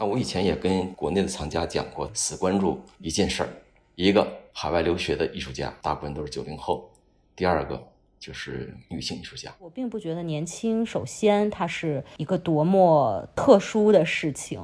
那我以前也跟国内的藏家讲过，死关注一件事儿：一个海外留学的艺术家，大部分都是九零后；第二个就是女性艺术家。我并不觉得年轻，首先它是一个多么特殊的事情。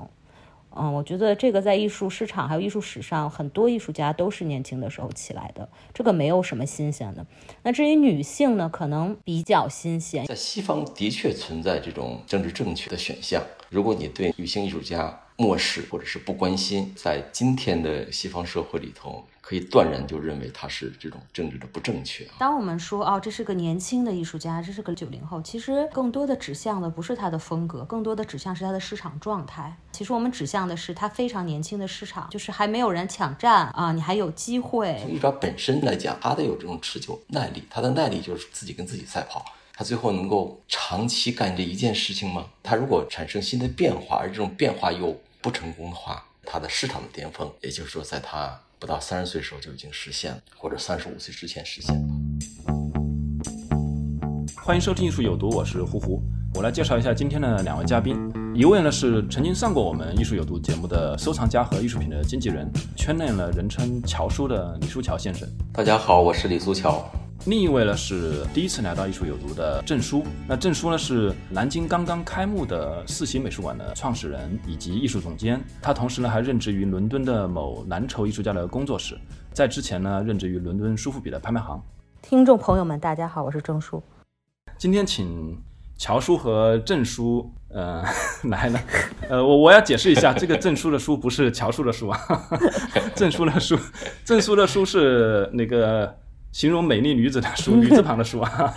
嗯，我觉得这个在艺术市场还有艺术史上，很多艺术家都是年轻的时候起来的，这个没有什么新鲜的。那至于女性呢，可能比较新鲜。在西方的确存在这种政治正确的选项，如果你对女性艺术家漠视或者是不关心，在今天的西方社会里头。可以断然就认为他是这种政治的不正确。当我们说哦，这是个年轻的艺术家，这是个九零后，其实更多的指向的不是他的风格，更多的指向是他的市场状态。其实我们指向的是他非常年轻的市场，就是还没有人抢占啊，你还有机会。从艺术家本身来讲，他得有这种持久耐力，他的耐力就是自己跟自己赛跑。他最后能够长期干这一件事情吗？他如果产生新的变化，而这种变化又不成功的话，他的市场的巅峰，也就是说在他。不到三十岁时候就已经实现了，或者三十五岁之前实现欢迎收听艺术有毒，我是胡胡。我来介绍一下今天的两位嘉宾，一位呢是曾经上过我们艺术有毒节目的收藏家和艺术品的经纪人，圈内呢人称乔叔的李书乔先生。大家好，我是李书桥。另一位呢是第一次来到艺术有毒的郑书，那郑书呢是南京刚刚开幕的四喜美术馆的创始人以及艺术总监，他同时呢还任职于伦敦的某蓝筹艺术家的工作室，在之前呢任职于伦敦苏富比的拍卖行。听众朋友们，大家好，我是郑书。今天请乔叔和郑叔，呃，来了，呃，我我要解释一下，这个郑叔的书不是乔叔的书啊，郑叔的书，郑叔的书是那个。形容美丽女子的书，女字旁的书啊，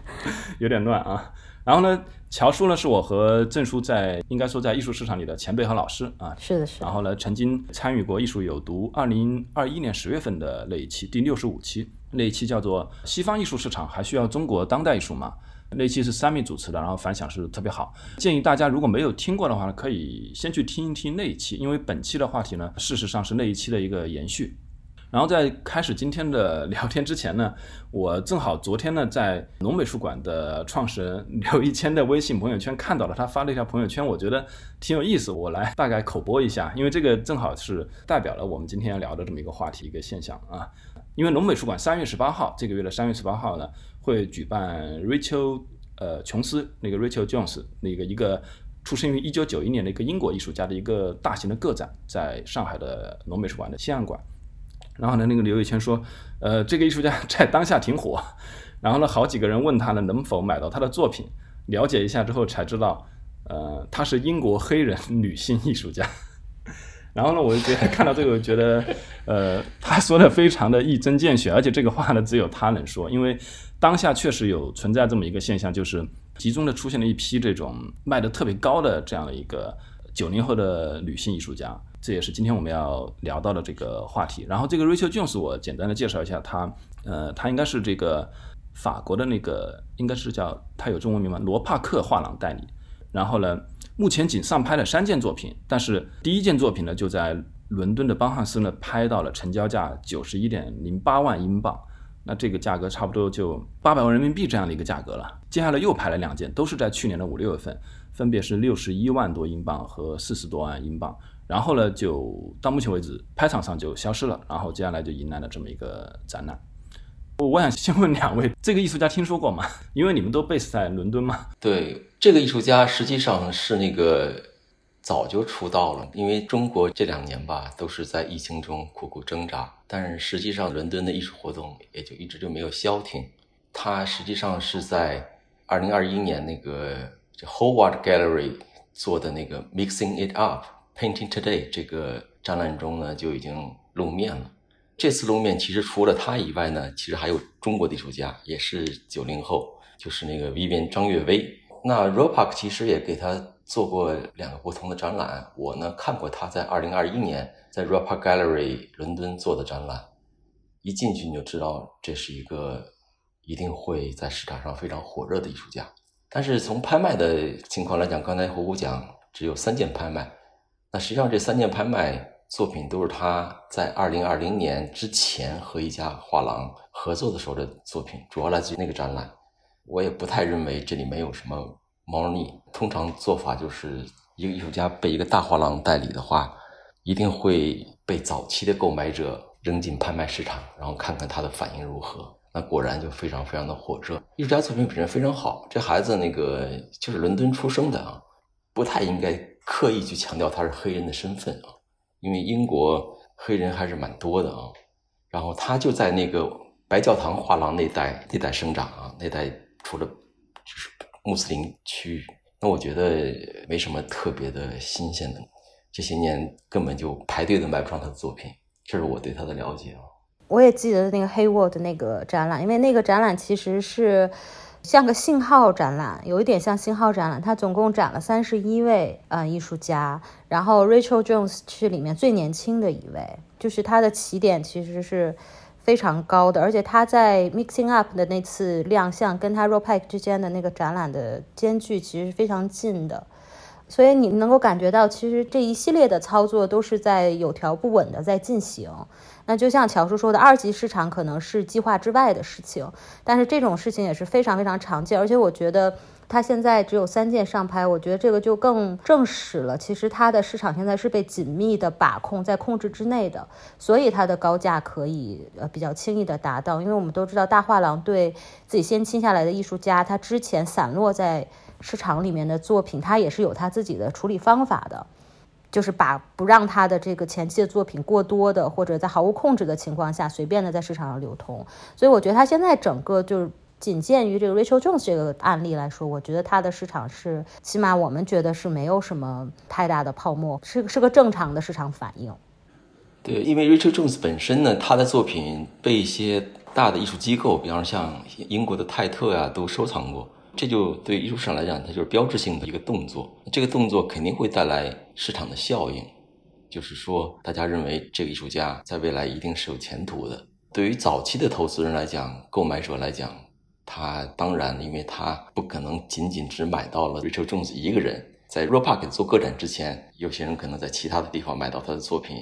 有点乱啊。然后呢，乔叔呢是我和郑叔在应该说在艺术市场里的前辈和老师啊。是的，是。然后呢，曾经参与过《艺术有毒》二零二一年十月份的那一期，第六十五期，那一期叫做《西方艺术市场还需要中国当代艺术吗》？那期是三米主持的，然后反响是特别好。建议大家如果没有听过的话呢，可以先去听一听那一期，因为本期的话题呢，事实上是那一期的一个延续。然后在开始今天的聊天之前呢，我正好昨天呢在农美术馆的创始人刘一谦的微信朋友圈看到了他发了一条朋友圈，我觉得挺有意思，我来大概口播一下，因为这个正好是代表了我们今天要聊的这么一个话题一个现象啊。因为农美术馆三月十八号这个月的三月十八号呢会举办 Rachel 呃琼斯那个 Rachel Jones 那个一个出生于一九九一年的一个英国艺术家的一个大型的个展，在上海的农美术馆的西岸馆。然后呢，那个刘宇谦说，呃，这个艺术家 在当下挺火。然后呢，好几个人问他呢，能否买到他的作品？了解一下之后才知道，呃，他是英国黑人女性艺术家。然后呢，我就觉得看到这个，我觉得，呃，他说的非常的一针见血，而且这个话呢，只有他能说，因为当下确实有存在这么一个现象，就是集中的出现了一批这种卖的特别高的这样的一个九零后的女性艺术家。这也是今天我们要聊到的这个话题。然后这个 Rachel Jones，我简单的介绍一下她。呃，她应该是这个法国的那个，应该是叫她有中文名吗？罗帕克画廊代理。然后呢，目前仅上拍了三件作品，但是第一件作品呢就在伦敦的邦汉斯呢拍到了成交价九十一点零八万英镑，那这个价格差不多就八百万人民币这样的一个价格了。接下来又拍了两件，都是在去年的五六月份，分别是六十一万多英镑和四十多万英镑。然后呢，就到目前为止，拍场上就消失了。然后接下来就迎来了这么一个展览。我我想先问两位，这个艺术家听说过吗？因为你们都 base 在伦敦嘛。对，这个艺术家实际上是那个早就出道了，因为中国这两年吧都是在疫情中苦苦挣扎，但是实际上伦敦的艺术活动也就一直就没有消停。他实际上是在二零二一年那个叫 Howard Gallery 做的那个 Mixing It Up。Painting Today 这个展览中呢就已经露面了。这次露面其实除了他以外呢，其实还有中国的艺术家，也是九零后，就是那个 Vivian 张悦薇。那 RoPark 其实也给他做过两个不同的展览。我呢看过他在二零二一年在 RoPark Gallery 伦敦做的展览，一进去你就知道这是一个一定会在市场上非常火热的艺术家。但是从拍卖的情况来讲，刚才胡胡讲只有三件拍卖，那实际上这三件拍卖作品都是他在二零二零年之前和一家画廊合作的时候的作品，主要来自于那个展览。我也不太认为这里没有什么猫腻。通常做法就是一个艺术家被一个大画廊代理的话，一定会被早期的购买者扔进拍卖市场，然后看看他的反应如何。那果然就非常非常的火热。艺术家作品本身非常好，这孩子那个就是伦敦出生的啊，不太应该刻意去强调他是黑人的身份啊，因为英国黑人还是蛮多的啊。然后他就在那个白教堂画廊那代那代生长啊，那代除了就是穆斯林区，那我觉得没什么特别的新鲜的。这些年根本就排队都买不上他的作品，这是我对他的了解啊。我也记得那个黑沃的那个展览，因为那个展览其实是像个信号展览，有一点像信号展览。它总共展了三十一位呃艺术家，然后 Rachel Jones 是里面最年轻的一位，就是他的起点其实是非常高的，而且他在 Mixing Up 的那次亮相跟他 RoPac 之间的那个展览的间距其实是非常近的，所以你能够感觉到，其实这一系列的操作都是在有条不紊的在进行。那就像乔叔说的，二级市场可能是计划之外的事情，但是这种事情也是非常非常常见。而且我觉得他现在只有三件上拍，我觉得这个就更证实了，其实它的市场现在是被紧密的把控在控制之内的，所以它的高价可以呃比较轻易的达到。因为我们都知道，大画廊对自己先签下来的艺术家，他之前散落在市场里面的作品，他也是有他自己的处理方法的。就是把不让他的这个前期的作品过多的，或者在毫无控制的情况下随便的在市场上流通，所以我觉得他现在整个就是仅限于这个 Rachel Jones 这个案例来说，我觉得他的市场是起码我们觉得是没有什么太大的泡沫，是是个正常的市场反应。对，因为 Rachel Jones 本身呢，他的作品被一些大的艺术机构，比方说像英国的泰特呀，都收藏过。这就对艺术市场来讲，它就是标志性的一个动作。这个动作肯定会带来市场的效应，就是说，大家认为这个艺术家在未来一定是有前途的。对于早期的投资人来讲，购买者来讲，他当然，因为他不可能仅仅只买到了 Rachel Jones 一个人。在 RoPark 做个展之前，有些人可能在其他的地方买到他的作品，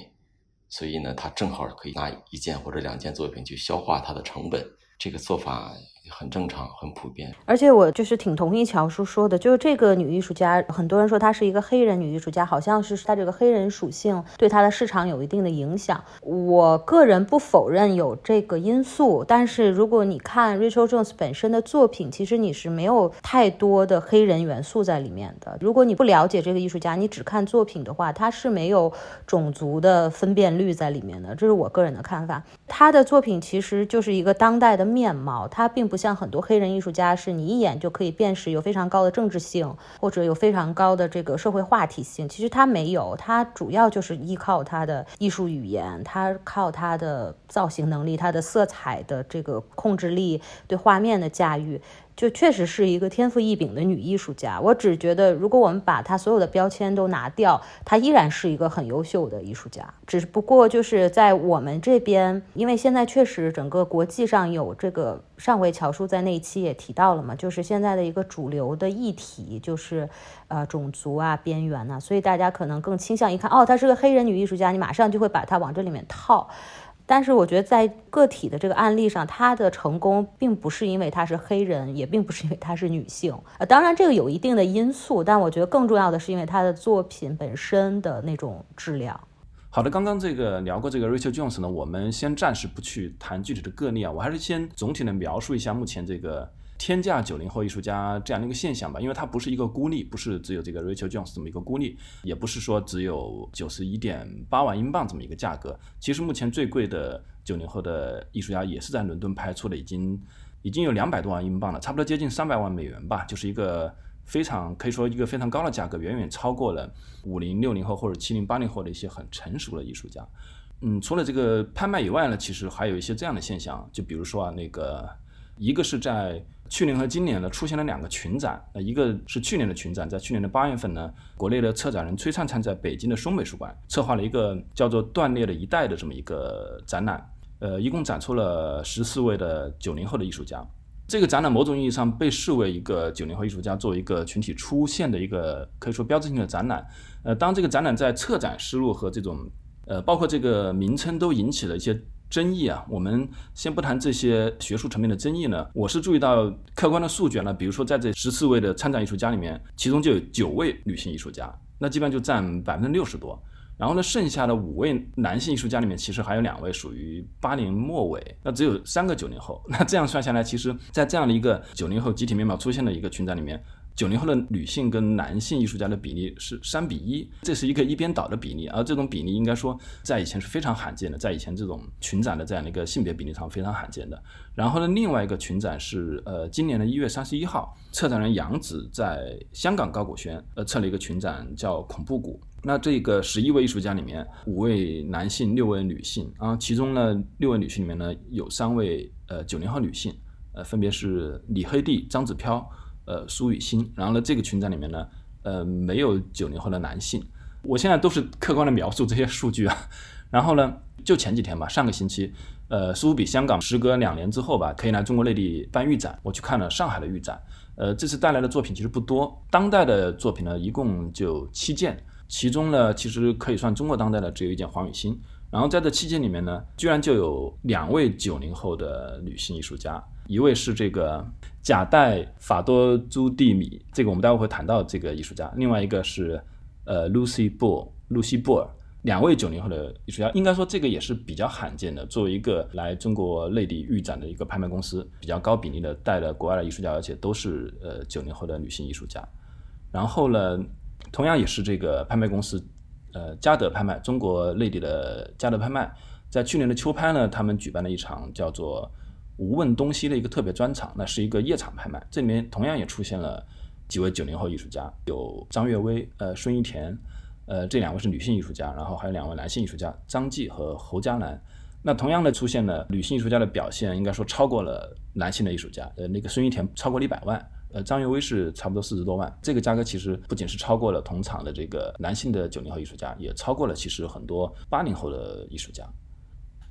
所以呢，他正好可以拿一件或者两件作品去消化他的成本。这个做法。很正常，很普遍。而且我就是挺同意乔叔说的，就是这个女艺术家，很多人说她是一个黑人女艺术家，好像是她这个黑人属性对她的市场有一定的影响。我个人不否认有这个因素，但是如果你看 Rachel Jones 本身的作品，其实你是没有太多的黑人元素在里面的。如果你不了解这个艺术家，你只看作品的话，她是没有种族的分辨率在里面的。这是我个人的看法。她的作品其实就是一个当代的面貌，她并不。像很多黑人艺术家，是你一眼就可以辨识，有非常高的政治性，或者有非常高的这个社会话题性。其实他没有，他主要就是依靠他的艺术语言，他靠他的造型能力，他的色彩的这个控制力，对画面的驾驭。就确实是一个天赋异禀的女艺术家，我只觉得，如果我们把她所有的标签都拿掉，她依然是一个很优秀的艺术家。只不过就是在我们这边，因为现在确实整个国际上有这个，上回乔叔在那一期也提到了嘛，就是现在的一个主流的议题就是，呃，种族啊、边缘呐，所以大家可能更倾向一看，哦，她是个黑人女艺术家，你马上就会把她往这里面套。但是我觉得，在个体的这个案例上，他的成功并不是因为他是黑人，也并不是因为他是女性。呃，当然这个有一定的因素，但我觉得更重要的是因为他的作品本身的那种质量。好的，刚刚这个聊过这个 Rachel Jones 呢，我们先暂时不去谈具体的个例啊，我还是先总体的描述一下目前这个。天价九零后艺术家这样的一个现象吧，因为它不是一个孤立，不是只有这个 Rachel Jones 这么一个孤立，也不是说只有九十一点八万英镑这么一个价格。其实目前最贵的九零后的艺术家也是在伦敦拍出的，已经已经有两百多万英镑了，差不多接近三百万美元吧，就是一个非常可以说一个非常高的价格，远远超过了五零六零后或者七零八零后的一些很成熟的艺术家。嗯，除了这个拍卖以外呢，其实还有一些这样的现象，就比如说啊，那个一个是在去年和今年呢出现了两个群展，呃，一个是去年的群展，在去年的八月份呢，国内的策展人崔灿灿在北京的松美术馆策划了一个叫做“断裂的一代”的这么一个展览，呃，一共展出了十四位的九零后的艺术家。这个展览某种意义上被视为一个九零后艺术家作为一个群体出现的一个可以说标志性的展览。呃，当这个展览在策展思路和这种呃，包括这个名称都引起了一些。争议啊，我们先不谈这些学术层面的争议呢。我是注意到客观的数据呢，比如说在这十四位的参展艺术家里面，其中就有九位女性艺术家，那基本上就占百分之六十多。然后呢，剩下的五位男性艺术家里面，其实还有两位属于八零末尾，那只有三个九零后。那这样算下来，其实在这样的一个九零后集体面貌出现的一个群展里面。九零后的女性跟男性艺术家的比例是三比一，这是一个一边倒的比例，而这种比例应该说在以前是非常罕见的，在以前这种群展的这样的一个性别比例上非常罕见的。然后呢，另外一个群展是呃今年的一月三十一号，策展人杨子在香港高古轩呃策了一个群展叫恐怖谷。那这个十一位艺术家里面，五位男性，六位女性啊，其中呢六位女性里面呢有三位呃九零后女性，呃分别是李黑弟、张子飘。呃，苏雨欣，然后呢，这个群展里面呢，呃，没有九零后的男性。我现在都是客观的描述这些数据啊。然后呢，就前几天吧，上个星期，呃，苏比香港时隔两年之后吧，可以来中国内地办预展，我去看了上海的预展。呃，这次带来的作品其实不多，当代的作品呢，一共就七件，其中呢，其实可以算中国当代的只有一件黄雨欣。然后在这七件里面呢，居然就有两位九零后的女性艺术家。一位是这个贾代法多朱蒂米，这个我们待会会谈到这个艺术家。另外一个是呃 Lucy 布露西布尔，两位九零后的艺术家，应该说这个也是比较罕见的。作为一个来中国内地预展的一个拍卖公司，比较高比例的带了国外的艺术家，而且都是呃九零后的女性艺术家。然后呢，同样也是这个拍卖公司，呃嘉德拍卖，中国内地的嘉德拍卖，在去年的秋拍呢，他们举办了一场叫做。无问东西的一个特别专场，那是一个夜场拍卖，这里面同样也出现了几位九零后艺术家，有张悦薇、呃孙一田，呃这两位是女性艺术家，然后还有两位男性艺术家张继和侯佳楠。那同样的出现了女性艺术家的表现，应该说超过了男性的艺术家。呃，那个孙一田超过了一百万，呃张悦薇是差不多四十多万。这个价格其实不仅是超过了同场的这个男性的九零后艺术家，也超过了其实很多八零后的艺术家。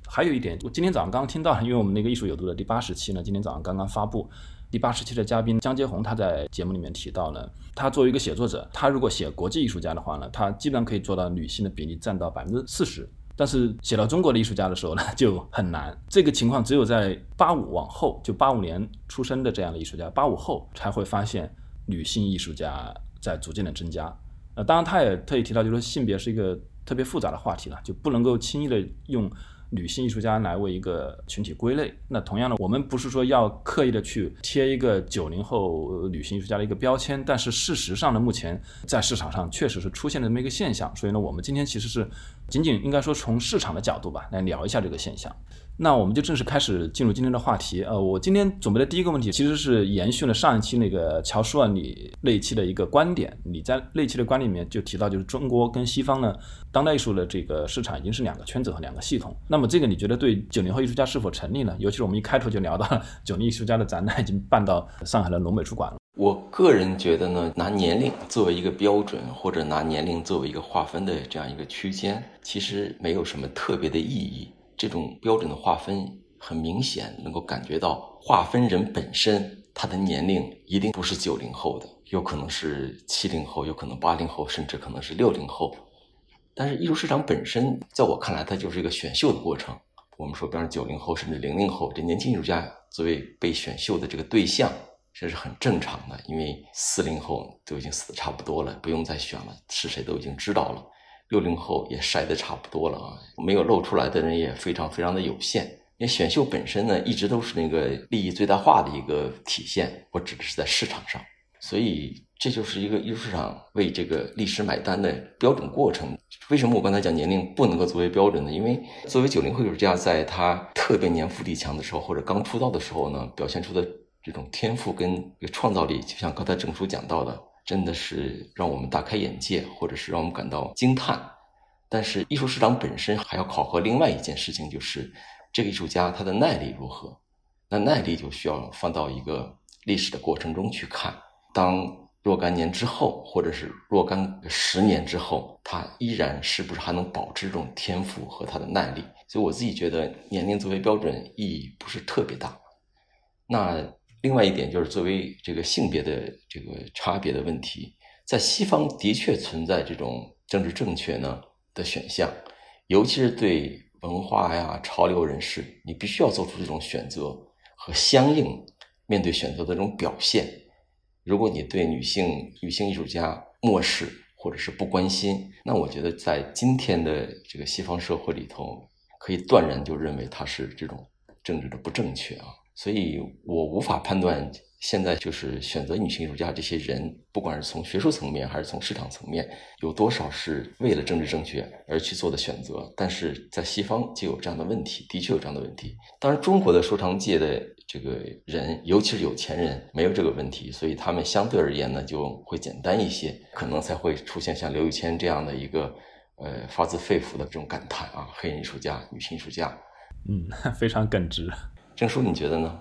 还有一点，我今天早上刚刚听到，因为我们那个艺术有毒的第八十期呢，今天早上刚刚发布。第八十期的嘉宾江杰红他在节目里面提到呢，他作为一个写作者，他如果写国际艺术家的话呢，他基本上可以做到女性的比例占到百分之四十。但是写到中国的艺术家的时候呢，就很难。这个情况只有在八五往后，就八五年出生的这样的艺术家，八五后才会发现女性艺术家在逐渐的增加。呃，当然他也特意提到，就是说性别是一个特别复杂的话题了，就不能够轻易的用。女性艺术家来为一个群体归类，那同样的，我们不是说要刻意的去贴一个九零后女性艺术家的一个标签，但是事实上呢，目前在市场上确实是出现了这么一个现象，所以呢，我们今天其实是仅仅应该说从市场的角度吧，来聊一下这个现象。那我们就正式开始进入今天的话题。呃，我今天准备的第一个问题，其实是延续了上一期那个乔舒尔你那一期的一个观点。你在那一期的观里面就提到，就是中国跟西方呢，当代艺术的这个市场已经是两个圈子和两个系统。那么这个你觉得对九零后艺术家是否成立呢？尤其是我们一开头就聊到了九零艺术家的展览已经办到上海的龙美术馆了。我个人觉得呢，拿年龄作为一个标准，或者拿年龄作为一个划分的这样一个区间，其实没有什么特别的意义。这种标准的划分很明显，能够感觉到划分人本身他的年龄一定不是九零后的，有可能是七零后，有可能八零后，甚至可能是六零后。但是艺术市场本身，在我看来，它就是一个选秀的过程。我们说，比方九零后甚至零零后，这年轻艺术家作为被选秀的这个对象，这是很正常的，因为四零后都已经死的差不多了，不用再选了，是谁都已经知道了。六零后也筛的差不多了啊，没有露出来的人也非常非常的有限。因为选秀本身呢，一直都是那个利益最大化的一个体现。我指的是在市场上，所以这就是一个艺术市场为这个历史买单的标准过程。为什么我刚才讲年龄不能够作为标准呢？因为作为九零后艺术家，在他特别年富力强的时候，或者刚出道的时候呢，表现出的这种天赋跟创造力，就像刚才郑叔讲到的。真的是让我们大开眼界，或者是让我们感到惊叹。但是艺术市场本身还要考核另外一件事情，就是这个艺术家他的耐力如何。那耐力就需要放到一个历史的过程中去看，当若干年之后，或者是若干十年之后，他依然是不是还能保持这种天赋和他的耐力？所以我自己觉得年龄作为标准意义不是特别大。那另外一点就是作为这个性别的这个差别的问题，在西方的确存在这种政治正确呢的选项，尤其是对文化呀潮流人士，你必须要做出这种选择和相应面对选择的这种表现。如果你对女性女性艺术家漠视或者是不关心，那我觉得在今天的这个西方社会里头。可以断然就认为它是这种政治的不正确啊，所以我无法判断现在就是选择女性艺术家这些人，不管是从学术层面还是从市场层面，有多少是为了政治正确而去做的选择。但是在西方就有这样的问题，的确有这样的问题。当然，中国的收藏界的这个人，尤其是有钱人，没有这个问题，所以他们相对而言呢就会简单一些，可能才会出现像刘宇谦这样的一个。呃，发自肺腑的这种感叹啊，黑人艺术家、女性艺术家，嗯，非常耿直。郑叔，你觉得呢？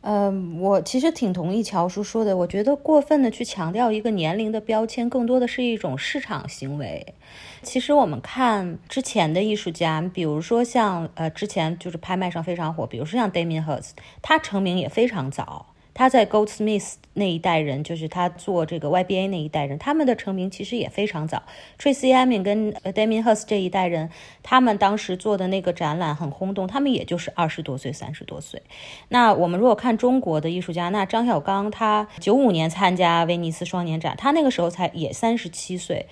嗯，我其实挺同意乔叔说的。我觉得过分的去强调一个年龄的标签，更多的是一种市场行为。其实我们看之前的艺术家，比如说像呃，之前就是拍卖上非常火，比如说像 Damien Hirst，他成名也非常早。他在 Goldsmith 那一代人，就是他做这个 YBA 那一代人，他们的成名其实也非常早。Tracy Emin 跟 Damien Hirst 这一代人，他们当时做的那个展览很轰动，他们也就是二十多岁、三十多岁。那我们如果看中国的艺术家，那张小刚他九五年参加威尼斯双年展，他那个时候才也三十七岁。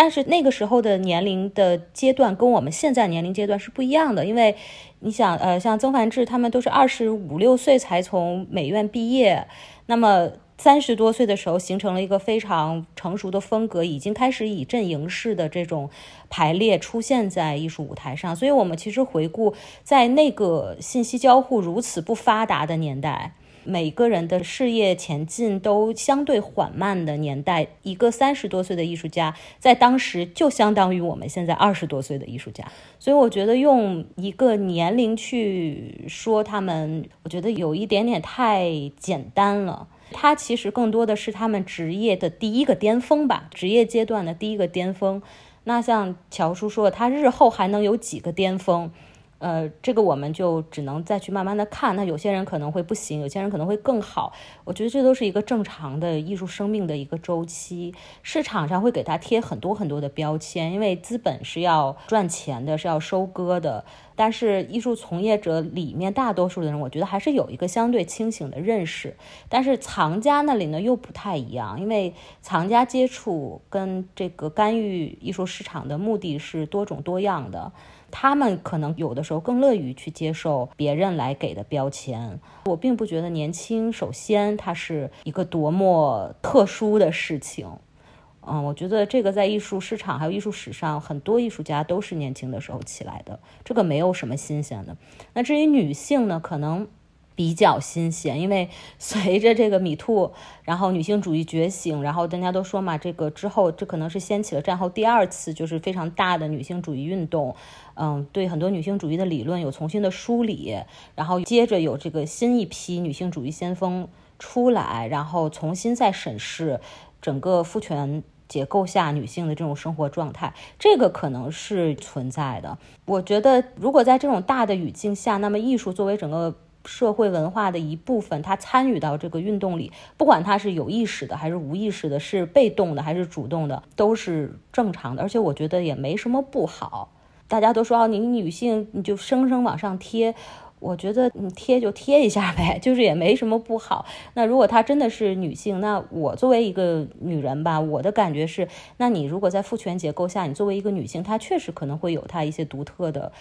但是那个时候的年龄的阶段跟我们现在年龄阶段是不一样的，因为你想，呃，像曾梵志他们都是二十五六岁才从美院毕业，那么三十多岁的时候形成了一个非常成熟的风格，已经开始以阵营式的这种排列出现在艺术舞台上。所以，我们其实回顾在那个信息交互如此不发达的年代。每个人的事业前进都相对缓慢的年代，一个三十多岁的艺术家，在当时就相当于我们现在二十多岁的艺术家。所以我觉得用一个年龄去说他们，我觉得有一点点太简单了。他其实更多的是他们职业的第一个巅峰吧，职业阶段的第一个巅峰。那像乔叔说，他日后还能有几个巅峰？呃，这个我们就只能再去慢慢的看。那有些人可能会不行，有些人可能会更好。我觉得这都是一个正常的艺术生命的一个周期。市场上会给他贴很多很多的标签，因为资本是要赚钱的，是要收割的。但是艺术从业者里面大多数的人，我觉得还是有一个相对清醒的认识。但是藏家那里呢又不太一样，因为藏家接触跟这个干预艺术市场的目的是多种多样的。他们可能有的时候更乐于去接受别人来给的标签。我并不觉得年轻，首先它是一个多么特殊的事情。嗯，我觉得这个在艺术市场还有艺术史上，很多艺术家都是年轻的时候起来的，这个没有什么新鲜的。那至于女性呢，可能。比较新鲜，因为 随着这个米兔，然后女性主义觉醒，然后大家都说嘛，这个之后这可能是掀起了战后第二次就是非常大的女性主义运动，嗯，对很多女性主义的理论有重新的梳理，然后接着有这个新一批女性主义先锋出来，然后重新再审视整个父权结构下女性的这种生活状态，这个可能是存在的。我觉得如果在这种大的语境下，那么艺术作为整个。社会文化的一部分，他参与到这个运动里，不管他是有意识的还是无意识的，是被动的还是主动的，都是正常的。而且我觉得也没什么不好。大家都说哦，你女性你就生生往上贴，我觉得你贴就贴一下呗，就是也没什么不好。那如果她真的是女性，那我作为一个女人吧，我的感觉是，那你如果在父权结构下，你作为一个女性，她确实可能会有她一些独特的。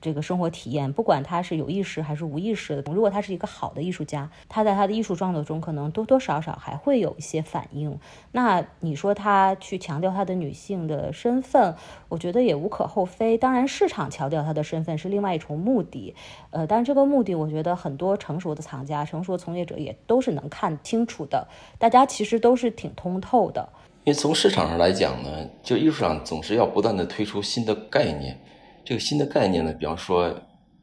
这个生活体验，不管他是有意识还是无意识的，如果他是一个好的艺术家，他在他的艺术创作中可能多多少少还会有一些反应。那你说他去强调他的女性的身份，我觉得也无可厚非。当然，市场强调他的身份是另外一重目的，呃，但这个目的，我觉得很多成熟的藏家、成熟的从业者也都是能看清楚的。大家其实都是挺通透的。因为从市场上来讲呢，就艺术上总是要不断的推出新的概念。这个新的概念呢，比方说，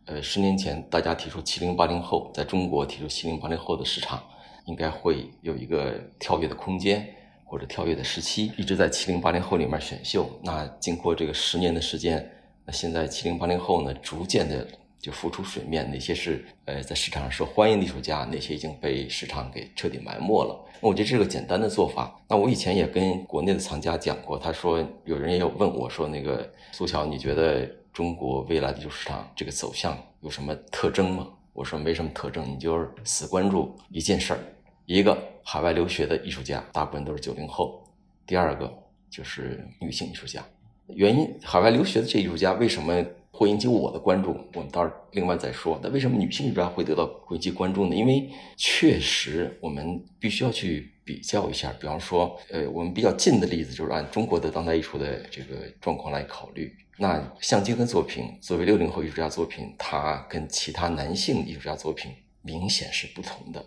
呃，十年前大家提出七零八零后，在中国提出七零八零后的市场，应该会有一个跳跃的空间或者跳跃的时期，一直在七零八零后里面选秀。那经过这个十年的时间，那现在七零八零后呢，逐渐的就浮出水面，哪些是呃在市场上受欢迎的艺术家，哪些已经被市场给彻底埋没了。那我觉得这是个简单的做法。那我以前也跟国内的藏家讲过，他说有人也有问我说，那个苏乔，你觉得中国未来的艺术市场这个走向有什么特征吗？我说没什么特征，你就是死关注一件事儿，一个海外留学的艺术家，大部分都是九零后；第二个就是女性艺术家。原因，海外留学的这艺术家为什么会引起我的关注？我们到时候另外再说。那为什么女性艺术家会得到会引起关注呢？因为确实我们必须要去比较一下。比方说，呃，我们比较近的例子就是按中国的当代艺术的这个状况来考虑。那向京的作品作为六零后艺术家作品，它跟其他男性艺术家作品明显是不同的。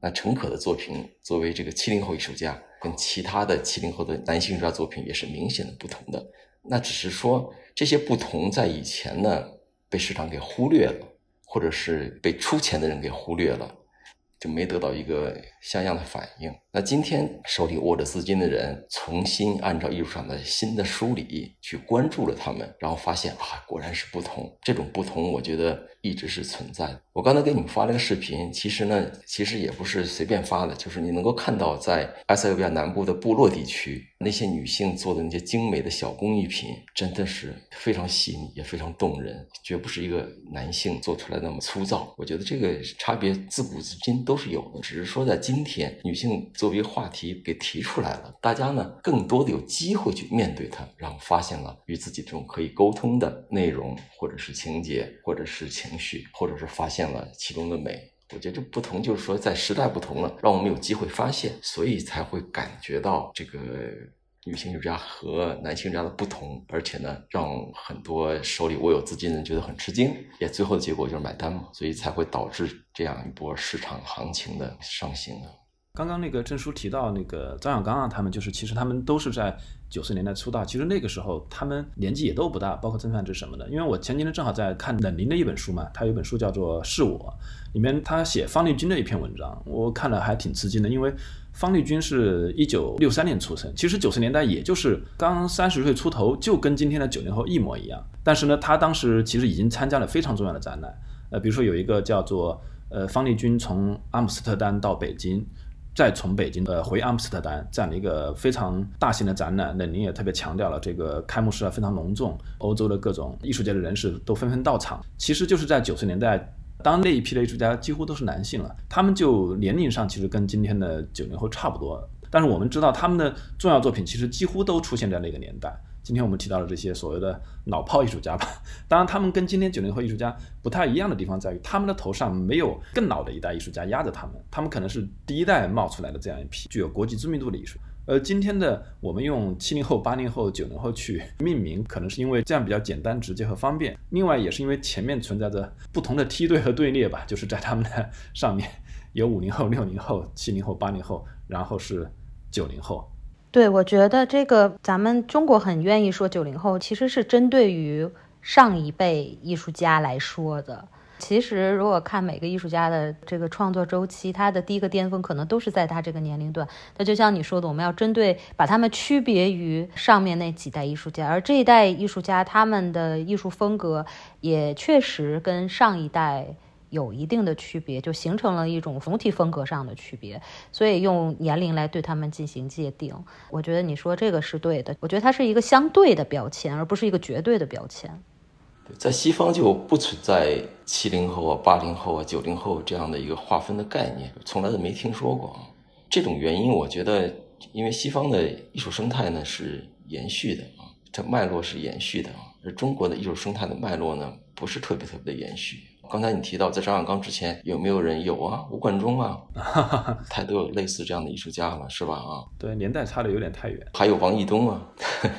那陈可的作品作为这个七零后艺术家，跟其他的七零后的男性艺术家作品也是明显的不同的。那只是说这些不同在以前呢被市场给忽略了，或者是被出钱的人给忽略了。就没得到一个像样的反应。那今天手里握着资金的人，重新按照艺术上的新的梳理去关注了他们，然后发现啊，果然是不同。这种不同，我觉得一直是存在的。我刚才给你们发了个视频，其实呢，其实也不是随便发的，就是你能够看到在埃塞俄比亚南部的部落地区，那些女性做的那些精美的小工艺品，真的是非常细腻，也非常动人，绝不是一个男性做出来那么粗糙。我觉得这个差别自古至今。都是有的，只是说在今天，女性作为话题给提出来了，大家呢更多的有机会去面对它，然后发现了与自己这种可以沟通的内容，或者是情节，或者是情绪，或者是发现了其中的美。我觉得这不同就是说，在时代不同了，让我们有机会发现，所以才会感觉到这个。女性艺术家和男性艺术家的不同，而且呢，让很多手里握有资金的人觉得很吃惊，也最后的结果就是买单嘛，所以才会导致这样一波市场行情的上行啊。刚刚那个郑叔提到那个张小刚啊，他们就是其实他们都是在九十年代出道，其实那个时候他们年纪也都不大，包括曾梵志什么的。因为我前几天正好在看冷林的一本书嘛，他有本书叫做《是我》，里面他写方力钧的一篇文章，我看了还挺吃惊的，因为。方力钧是一九六三年出生，其实九十年代也就是刚三十岁出头，就跟今天的九零后一模一样。但是呢，他当时其实已经参加了非常重要的展览，呃，比如说有一个叫做呃方力钧从阿姆斯特丹到北京，再从北京呃回阿姆斯特丹这样的一个非常大型的展览。冷林也特别强调了这个开幕式啊非常隆重，欧洲的各种艺术界的人士都纷纷到场。其实就是在九十年代。当那一批的艺术家几乎都是男性了，他们就年龄上其实跟今天的九零后差不多。但是我们知道他们的重要作品其实几乎都出现在那个年代。今天我们提到的这些所谓的老炮艺术家吧，当然他们跟今天九零后艺术家不太一样的地方在于，他们的头上没有更老的一代艺术家压着他们，他们可能是第一代冒出来的这样一批具有国际知名度的艺术。而今天的我们用七零后、八零后、九零后去命名，可能是因为这样比较简单、直接和方便。另外，也是因为前面存在着不同的梯队和队列吧，就是在他们的上面有五零后、六零后、七零后、八零后，然后是九零后。对，我觉得这个咱们中国很愿意说九零后，其实是针对于上一辈艺术家来说的。其实，如果看每个艺术家的这个创作周期，他的第一个巅峰可能都是在他这个年龄段。那就像你说的，我们要针对把他们区别于上面那几代艺术家，而这一代艺术家他们的艺术风格也确实跟上一代有一定的区别，就形成了一种总体风格上的区别。所以用年龄来对他们进行界定，我觉得你说这个是对的。我觉得它是一个相对的标签，而不是一个绝对的标签。在西方就不存在七零后啊、八零后啊、九零后这样的一个划分的概念，从来都没听说过。这种原因，我觉得，因为西方的艺术生态呢是延续的啊，它脉络是延续的啊，而中国的艺术生态的脉络呢不是特别特别的延续。刚才你提到，在张小刚之前有没有人有啊？吴冠中啊，他都有类似这样的艺术家了，是吧？啊，对，年代差的有点太远。还有王艺东啊，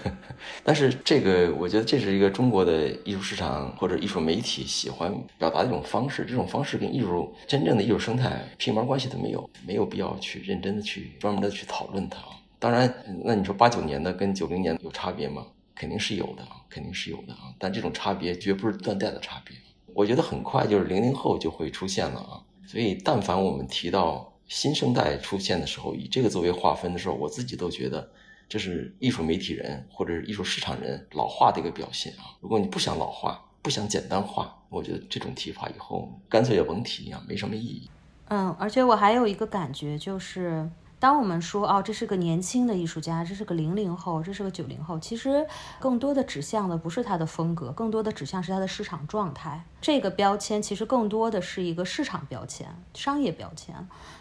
但是这个我觉得这是一个中国的艺术市场或者艺术媒体喜欢表达的一种方式，这种方式跟艺术真正的艺术生态屁毛关系都没有，没有必要去认真的去专门的去讨论它。当然，那你说八九年的跟九零年有差别吗？肯定是有的，肯定是有的啊，但这种差别绝不是断代的差别。我觉得很快就是零零后就会出现了啊，所以但凡我们提到新生代出现的时候，以这个作为划分的时候，我自己都觉得这是艺术媒体人或者是艺术市场人老化的一个表现啊。如果你不想老化，不想简单化，我觉得这种提法以后干脆也甭提啊，没什么意义。嗯，而且我还有一个感觉就是。当我们说哦，这是个年轻的艺术家，这是个零零后，这是个九零后，其实更多的指向的不是他的风格，更多的指向是他的市场状态。这个标签其实更多的是一个市场标签、商业标签。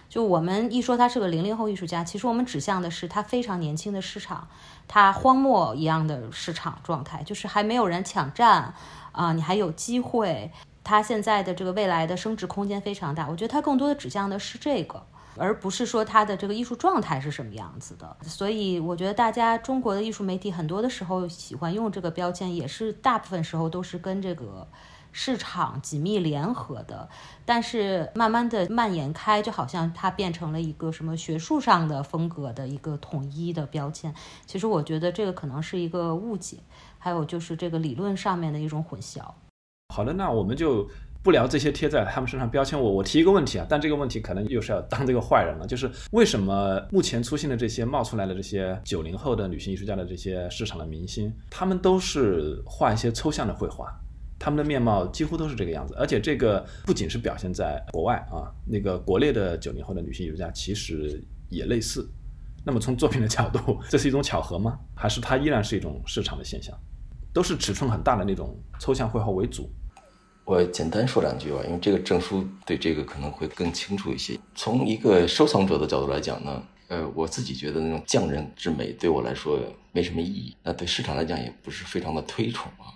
就我们一说他是个零零后艺术家，其实我们指向的是他非常年轻的市场，他荒漠一样的市场状态，就是还没有人抢占啊，你还有机会。他现在的这个未来的升值空间非常大，我觉得他更多的指向的是这个。而不是说他的这个艺术状态是什么样子的，所以我觉得大家中国的艺术媒体很多的时候喜欢用这个标签，也是大部分时候都是跟这个市场紧密联合的。但是慢慢的蔓延开，就好像它变成了一个什么学术上的风格的一个统一的标签。其实我觉得这个可能是一个误解，还有就是这个理论上面的一种混淆。好的，那我们就。不聊这些贴在他们身上标签，我我提一个问题啊，但这个问题可能又是要当这个坏人了，就是为什么目前出现的这些冒出来的这些九零后的女性艺术家的这些市场的明星，他们都是画一些抽象的绘画，他们的面貌几乎都是这个样子，而且这个不仅是表现在国外啊，那个国内的九零后的女性艺术家其实也类似。那么从作品的角度，这是一种巧合吗？还是它依然是一种市场的现象？都是尺寸很大的那种抽象绘画为主。我简单说两句吧，因为这个证书对这个可能会更清楚一些。从一个收藏者的角度来讲呢，呃，我自己觉得那种匠人之美对我来说没什么意义，那对市场来讲也不是非常的推崇啊。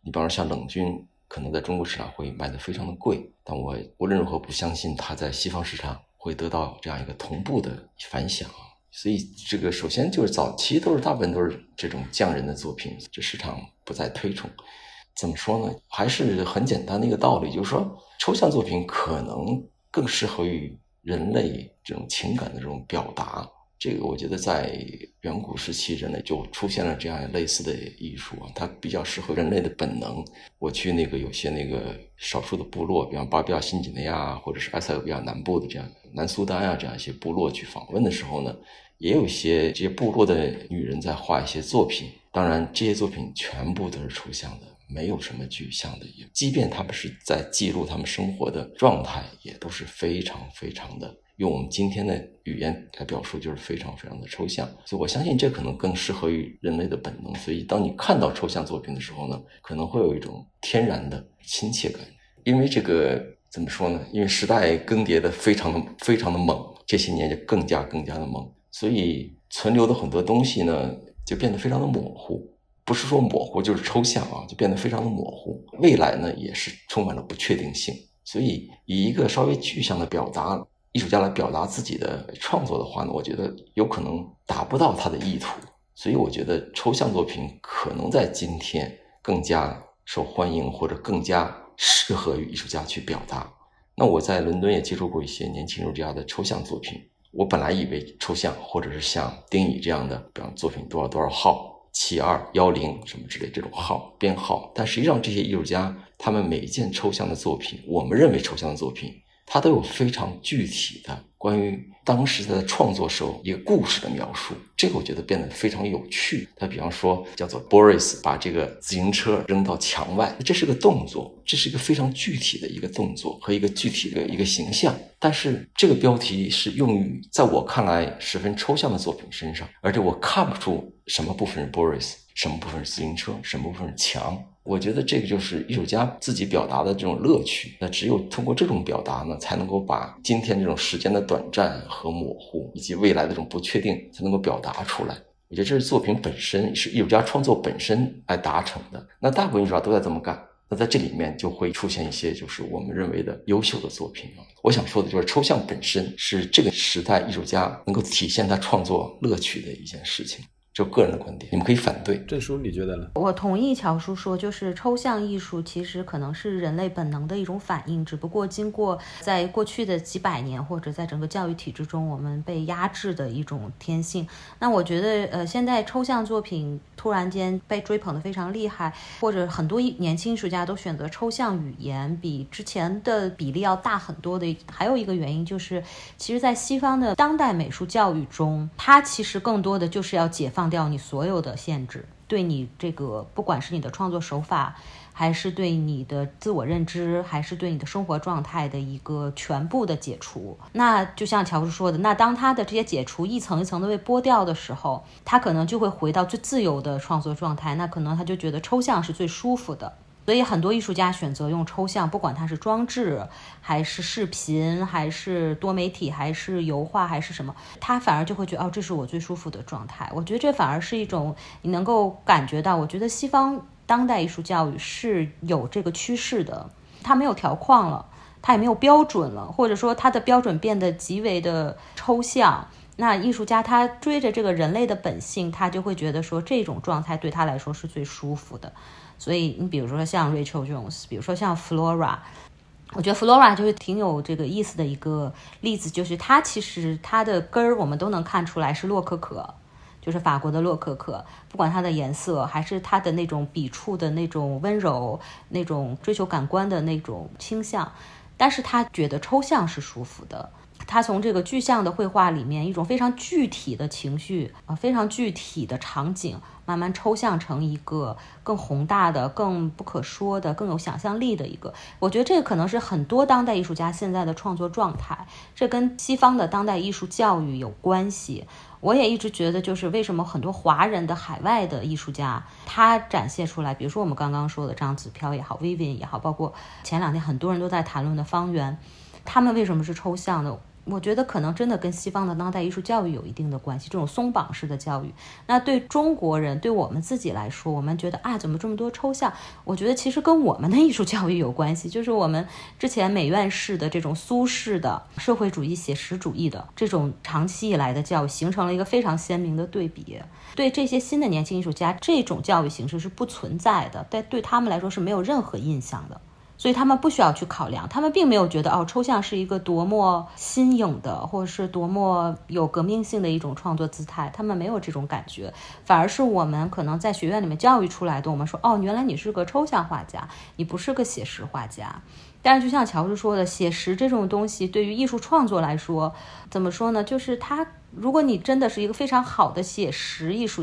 你比方说像冷军，可能在中国市场会卖的非常的贵，但我无论如何不相信他在西方市场会得到这样一个同步的反响。所以这个首先就是早期都是大部分都是这种匠人的作品，这市场不再推崇。怎么说呢？还是很简单的一个道理，就是说，抽象作品可能更适合于人类这种情感的这种表达。这个我觉得在远古时期，人类就出现了这样类似的艺术啊，它比较适合人类的本能。我去那个有些那个少数的部落，比方巴比亚新几内亚或者是埃塞俄比亚南部的这样南苏丹啊这样一些部落去访问的时候呢，也有一些这些部落的女人在画一些作品。当然，这些作品全部都是抽象的。没有什么具象的，也即便他们是在记录他们生活的状态，也都是非常非常的用我们今天的语言来表述，就是非常非常的抽象。所以我相信这可能更适合于人类的本能。所以当你看到抽象作品的时候呢，可能会有一种天然的亲切感。因为这个怎么说呢？因为时代更迭的非常的非常的猛，这些年就更加更加的猛，所以存留的很多东西呢，就变得非常的模糊。不是说模糊就是抽象啊，就变得非常的模糊。未来呢，也是充满了不确定性。所以，以一个稍微具象的表达，艺术家来表达自己的创作的话呢，我觉得有可能达不到他的意图。所以，我觉得抽象作品可能在今天更加受欢迎，或者更加适合于艺术家去表达。那我在伦敦也接触过一些年轻艺术家的抽象作品。我本来以为抽象，或者是像丁乙这样的，比方作品多少多少号。七二幺零什么之类这种号编号，但实际上这些艺术家他们每一件抽象的作品，我们认为抽象的作品，它都有非常具体的关于当时在创作时候一个故事的描述。这个我觉得变得非常有趣。他比方说叫做 Boris 把这个自行车扔到墙外，这是个动作，这是一个非常具体的一个动作和一个具体的一个形象。但是这个标题是用于在我看来十分抽象的作品身上，而且我看不出。什么部分是 Boris，什么部分是自行车，什么部分是墙？我觉得这个就是艺术家自己表达的这种乐趣。那只有通过这种表达呢，才能够把今天这种时间的短暂和模糊，以及未来的这种不确定，才能够表达出来。我觉得这是作品本身，是艺术家创作本身来达成的。那大部分艺术家都在这么干。那在这里面就会出现一些，就是我们认为的优秀的作品啊。我想说的就是，抽象本身是这个时代艺术家能够体现他创作乐趣的一件事情。就个人的观点，你们可以反对。郑叔，你觉得呢？我同意乔叔说，就是抽象艺术其实可能是人类本能的一种反应，只不过经过在过去的几百年或者在整个教育体制中，我们被压制的一种天性。那我觉得，呃，现在抽象作品突然间被追捧的非常厉害，或者很多年轻艺术家都选择抽象语言，比之前的比例要大很多的。还有一个原因就是，其实，在西方的当代美术教育中，它其实更多的就是要解放放掉你所有的限制，对你这个不管是你的创作手法。还是对你的自我认知，还是对你的生活状态的一个全部的解除。那就像乔治说的，那当他的这些解除一层一层的被剥掉的时候，他可能就会回到最自由的创作状态。那可能他就觉得抽象是最舒服的。所以很多艺术家选择用抽象，不管它是装置，还是视频，还是多媒体，还是油画，还是什么，他反而就会觉得哦，这是我最舒服的状态。我觉得这反而是一种你能够感觉到。我觉得西方。当代艺术教育是有这个趋势的，它没有条框了，它也没有标准了，或者说它的标准变得极为的抽象。那艺术家他追着这个人类的本性，他就会觉得说这种状态对他来说是最舒服的。所以你比如说像 Rachel Jones，比如说像 Flora，我觉得 Flora 就是挺有这个意思的一个例子，就是它其实它的根儿我们都能看出来是洛可可。就是法国的洛可可，不管它的颜色，还是它的那种笔触的那种温柔，那种追求感官的那种倾向，但是他觉得抽象是舒服的。他从这个具象的绘画里面，一种非常具体的情绪啊，非常具体的场景，慢慢抽象成一个更宏大的、更不可说的、更有想象力的一个。我觉得这个可能是很多当代艺术家现在的创作状态，这跟西方的当代艺术教育有关系。我也一直觉得，就是为什么很多华人的海外的艺术家，他展现出来，比如说我们刚刚说的张子飘也好，Vivian 也好，包括前两天很多人都在谈论的方圆，他们为什么是抽象的？我觉得可能真的跟西方的当代艺术教育有一定的关系，这种松绑式的教育。那对中国人，对我们自己来说，我们觉得啊，怎么这么多抽象？我觉得其实跟我们的 艺术教育有关系，就是我们之前美院式的这种苏式的社会主义写实主义的这种长期以来的教育，形成了一个非常鲜明的对比。对这些新的年轻艺术家，这种教育形式是不存在的，但对他们来说是没有任何印象的。所以他们不需要去考量，他们并没有觉得哦，抽象是一个多么新颖的，或者是多么有革命性的一种创作姿态，他们没有这种感觉，反而是我们可能在学院里面教育出来的。我们说哦，原来你是个抽象画家，你不是个写实画家。但是就像乔治说的，写实这种东西对于艺术创作来说，怎么说呢？就是它，如果你真的是一个非常好的写实艺术。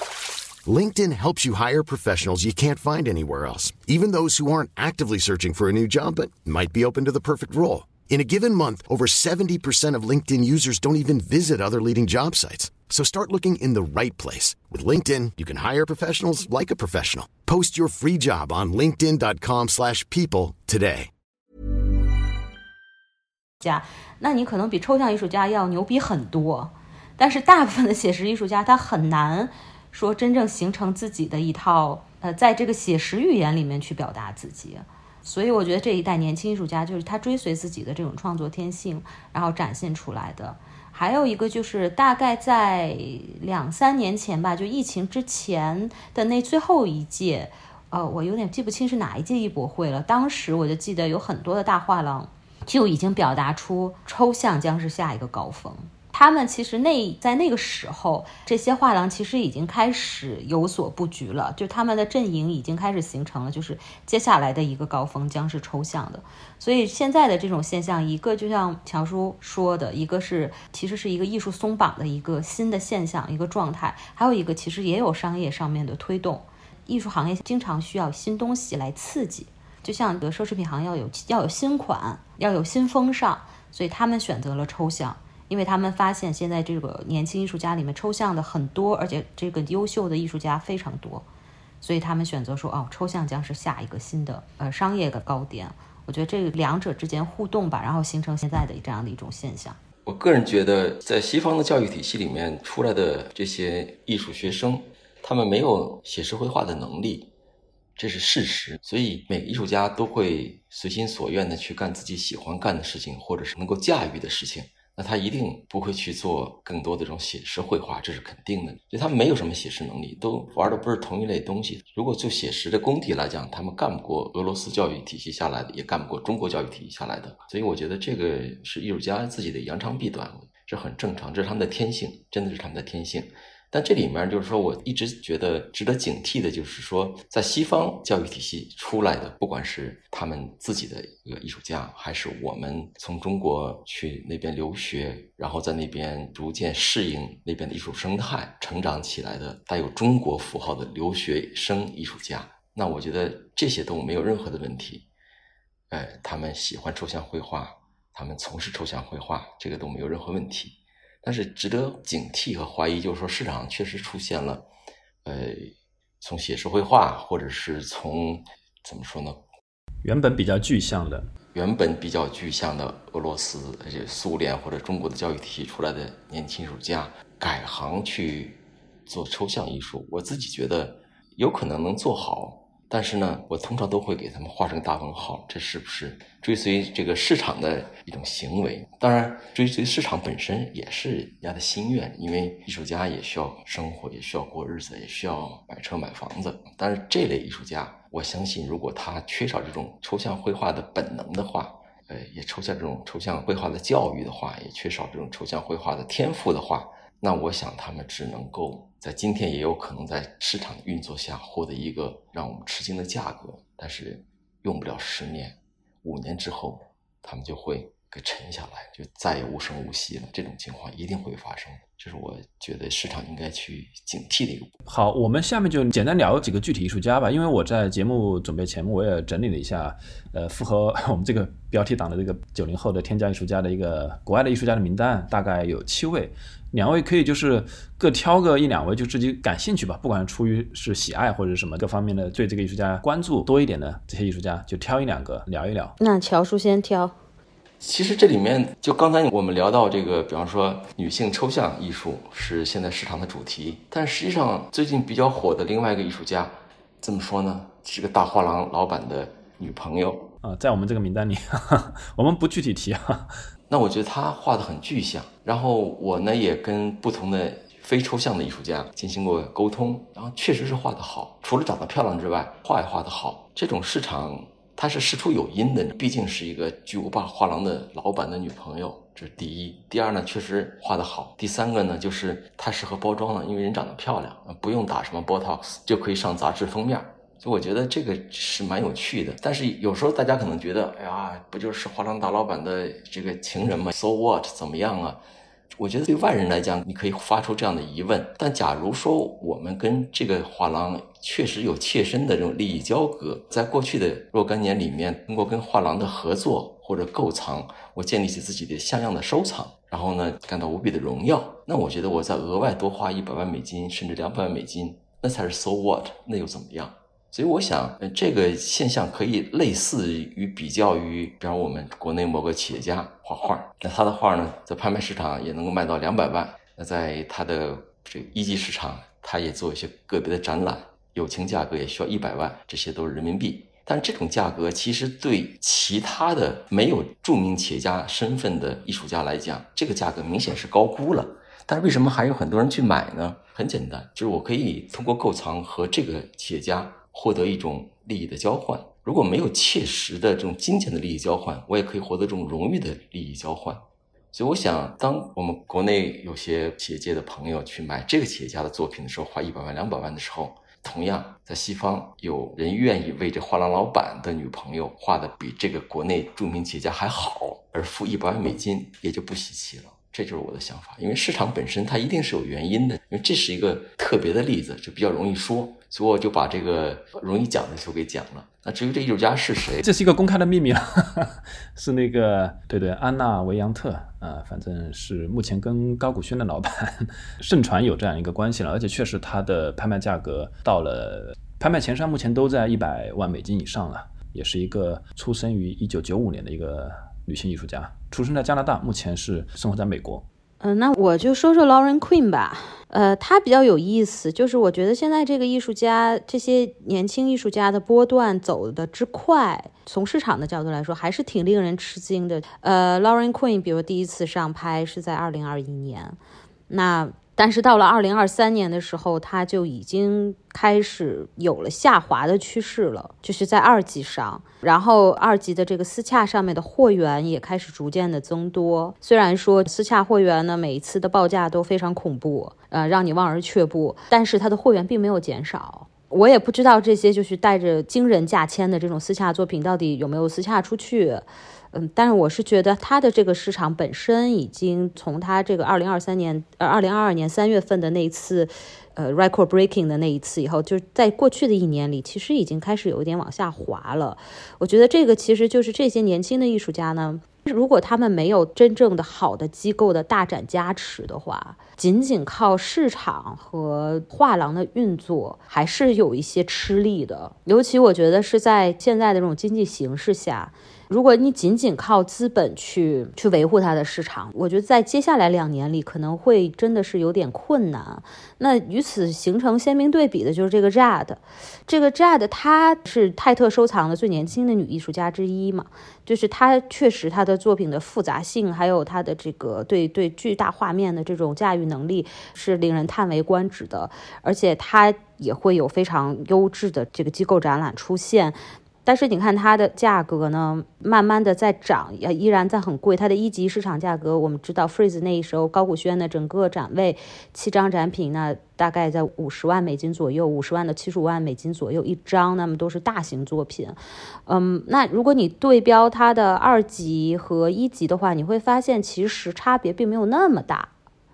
LinkedIn helps you hire professionals you can't find anywhere else, even those who aren't actively searching for a new job but might be open to the perfect role. In a given month, over 70% of LinkedIn users don't even visit other leading job sites. So start looking in the right place. With LinkedIn, you can hire professionals like a professional. Post your free job on linkedin.com slash people today. 家，那你可能比抽象艺术家要牛逼很多，但是大部分的写实艺术家他很难 说真正形成自己的一套，呃，在这个写实语言里面去表达自己，所以我觉得这一代年轻艺术家就是他追随自己的这种创作天性，然后展现出来的。还有一个就是大概在两三年前吧，就疫情之前的那最后一届，呃，我有点记不清是哪一届艺博会了。当时我就记得有很多的大画廊就已经表达出抽象将是下一个高峰。他们其实那在那个时候，这些画廊其实已经开始有所布局了，就他们的阵营已经开始形成了，就是接下来的一个高峰将是抽象的。所以现在的这种现象，一个就像乔叔说的，一个是其实是一个艺术松绑的一个新的现象，一个状态；还有一个其实也有商业上面的推动，艺术行业经常需要新东西来刺激，就像的奢侈品行业要有要有新款，要有新风尚，所以他们选择了抽象。因为他们发现现在这个年轻艺术家里面抽象的很多，而且这个优秀的艺术家非常多，所以他们选择说，哦，抽象将是下一个新的呃商业的高点。我觉得这两者之间互动吧，然后形成现在的这样的一种现象。我个人觉得，在西方的教育体系里面出来的这些艺术学生，他们没有写实绘画的能力。这是事实，所以每个艺术家都会随心所愿的去干自己喜欢干的事情，或者是能够驾驭的事情。那他一定不会去做更多的这种写实绘画，这是肯定的。就他们没有什么写实能力，都玩的不是同一类东西。如果就写实的功底来讲，他们干不过俄罗斯教育体系下来的，也干不过中国教育体系下来的。所以我觉得这个是艺术家自己的扬长避短，这很正常，这是他们的天性，真的是他们的天性。但这里面就是说，我一直觉得值得警惕的，就是说，在西方教育体系出来的，不管是他们自己的一个艺术家，还是我们从中国去那边留学，然后在那边逐渐适应那边的艺术生态，成长起来的带有中国符号的留学生艺术家，那我觉得这些都没有任何的问题。哎，他们喜欢抽象绘画，他们从事抽象绘画，这个都没有任何问题。但是值得警惕和怀疑，就是说市场确实出现了，呃，从写实绘画，或者是从怎么说呢？原本比较具象的，原本比较具象的俄罗斯、而且苏联或者中国的教育体系出来的年轻艺术家，改行去做抽象艺术，我自己觉得有可能能做好。但是呢，我通常都会给他们画上大问号，这是不是追随这个市场的一种行为？当然，追随市场本身也是人家的心愿，因为艺术家也需要生活，也需要过日子，也需要买车买房子。但是这类艺术家，我相信，如果他缺少这种抽象绘画的本能的话，呃，也抽象这种抽象绘画的教育的话，也缺少这种抽象绘画的天赋的话，那我想他们只能够。在今天也有可能在市场的运作下获得一个让我们吃惊的价格，但是用不了十年、五年之后，他们就会给沉下来，就再也无声无息了。这种情况一定会发生，这是我觉得市场应该去警惕的一个。好，我们下面就简单聊几个具体艺术家吧。因为我在节目准备前，我也整理了一下，呃，符合 我们这个标题党的这个九零后的天价艺术家的一个国外的艺术家的名单，大概有七位。两位可以就是各挑个一两位，就自己感兴趣吧，不管出于是喜爱或者什么各方面的对这个艺术家关注多一点的这些艺术家，就挑一两个聊一聊。那乔叔先挑。其实这里面就刚才我们聊到这个，比方说女性抽象艺术是现在市场的主题，但实际上最近比较火的另外一个艺术家，怎么说呢？是个大画廊老板的女朋友啊，在我们这个名单里，我们不具体提啊。那我觉得他画的很具象，然后我呢也跟不同的非抽象的艺术家进行过沟通，然后确实是画的好，除了长得漂亮之外，画也画的好。这种市场它是事出有因的，毕竟是一个巨无霸画廊的老板的女朋友，这是第一。第二呢，确实画的好。第三个呢，就是它适合包装了，因为人长得漂亮，不用打什么 Botox 就可以上杂志封面。所以我觉得这个是蛮有趣的，但是有时候大家可能觉得，哎呀，不就是画廊大老板的这个情人吗？So what？怎么样啊？我觉得对外人来讲，你可以发出这样的疑问。但假如说我们跟这个画廊确实有切身的这种利益交割，在过去的若干年里面，通过跟画廊的合作或者购藏，我建立起自己的像样的收藏，然后呢，感到无比的荣耀。那我觉得我再额外多花一百万美金，甚至两百万美金，那才是 So what？那又怎么样？所以我想，这个现象可以类似于比较于，比方我们国内某个企业家画画，那他的画呢，在拍卖市场也能够卖到两百万。那在他的这个一级市场，他也做一些个别的展览，友情价格也需要一百万，这些都是人民币。但这种价格其实对其他的没有著名企业家身份的艺术家来讲，这个价格明显是高估了。但是为什么还有很多人去买呢？很简单，就是我可以通过购藏和这个企业家。获得一种利益的交换，如果没有切实的这种金钱的利益交换，我也可以获得这种荣誉的利益交换。所以，我想，当我们国内有些企业界的朋友去买这个企业家的作品的时候，花一百万、两百万的时候，同样在西方有人愿意为这画廊老板的女朋友画的比这个国内著名企业家还好，而付一百万美金，也就不稀奇了。这就是我的想法，因为市场本身它一定是有原因的，因为这是一个特别的例子，就比较容易说。所以我就把这个容易讲的就给讲了。那至于这艺术家是谁，这是一个公开的秘密了，是那个对对，安娜维扬特啊，反正是目前跟高古轩的老板盛传有这样一个关系了，而且确实他的拍卖价格到了拍卖前山目前都在一百万美金以上了，也是一个出生于一九九五年的一个女性艺术家，出生在加拿大，目前是生活在美国。嗯，那我就说说 Lauren Queen 吧。呃，她比较有意思，就是我觉得现在这个艺术家，这些年轻艺术家的波段走的之快，从市场的角度来说，还是挺令人吃惊的。呃，Lauren Queen，比如第一次上拍是在二零二一年，那。但是到了二零二三年的时候，它就已经开始有了下滑的趋势了，就是在二级上，然后二级的这个私洽上面的货源也开始逐渐的增多。虽然说私洽货源呢，每一次的报价都非常恐怖，呃，让你望而却步，但是它的货源并没有减少。我也不知道这些就是带着惊人价签的这种私洽作品到底有没有私洽出去。嗯，但是我是觉得它的这个市场本身已经从它这个二零二三年呃二零二二年三月份的那一次，呃 record breaking 的那一次以后，就在过去的一年里，其实已经开始有一点往下滑了。我觉得这个其实就是这些年轻的艺术家呢，如果他们没有真正的好的机构的大展加持的话，仅仅靠市场和画廊的运作，还是有一些吃力的。尤其我觉得是在现在的这种经济形势下。如果你仅仅靠资本去去维护它的市场，我觉得在接下来两年里可能会真的是有点困难。那与此形成鲜明对比的就是这个 Jade，这个 Jade 她是泰特收藏的最年轻的女艺术家之一嘛，就是她确实她的作品的复杂性，还有她的这个对对巨大画面的这种驾驭能力是令人叹为观止的，而且她也会有非常优质的这个机构展览出现。但是你看它的价格呢，慢慢的在涨，也依然在很贵。它的一级市场价格，我们知道，Freeze 那一时候高古轩的整个展位七张展品呢，大概在五十万美金左右，五十万到七十五万美金左右一张，那么都是大型作品。嗯，那如果你对标它的二级和一级的话，你会发现其实差别并没有那么大。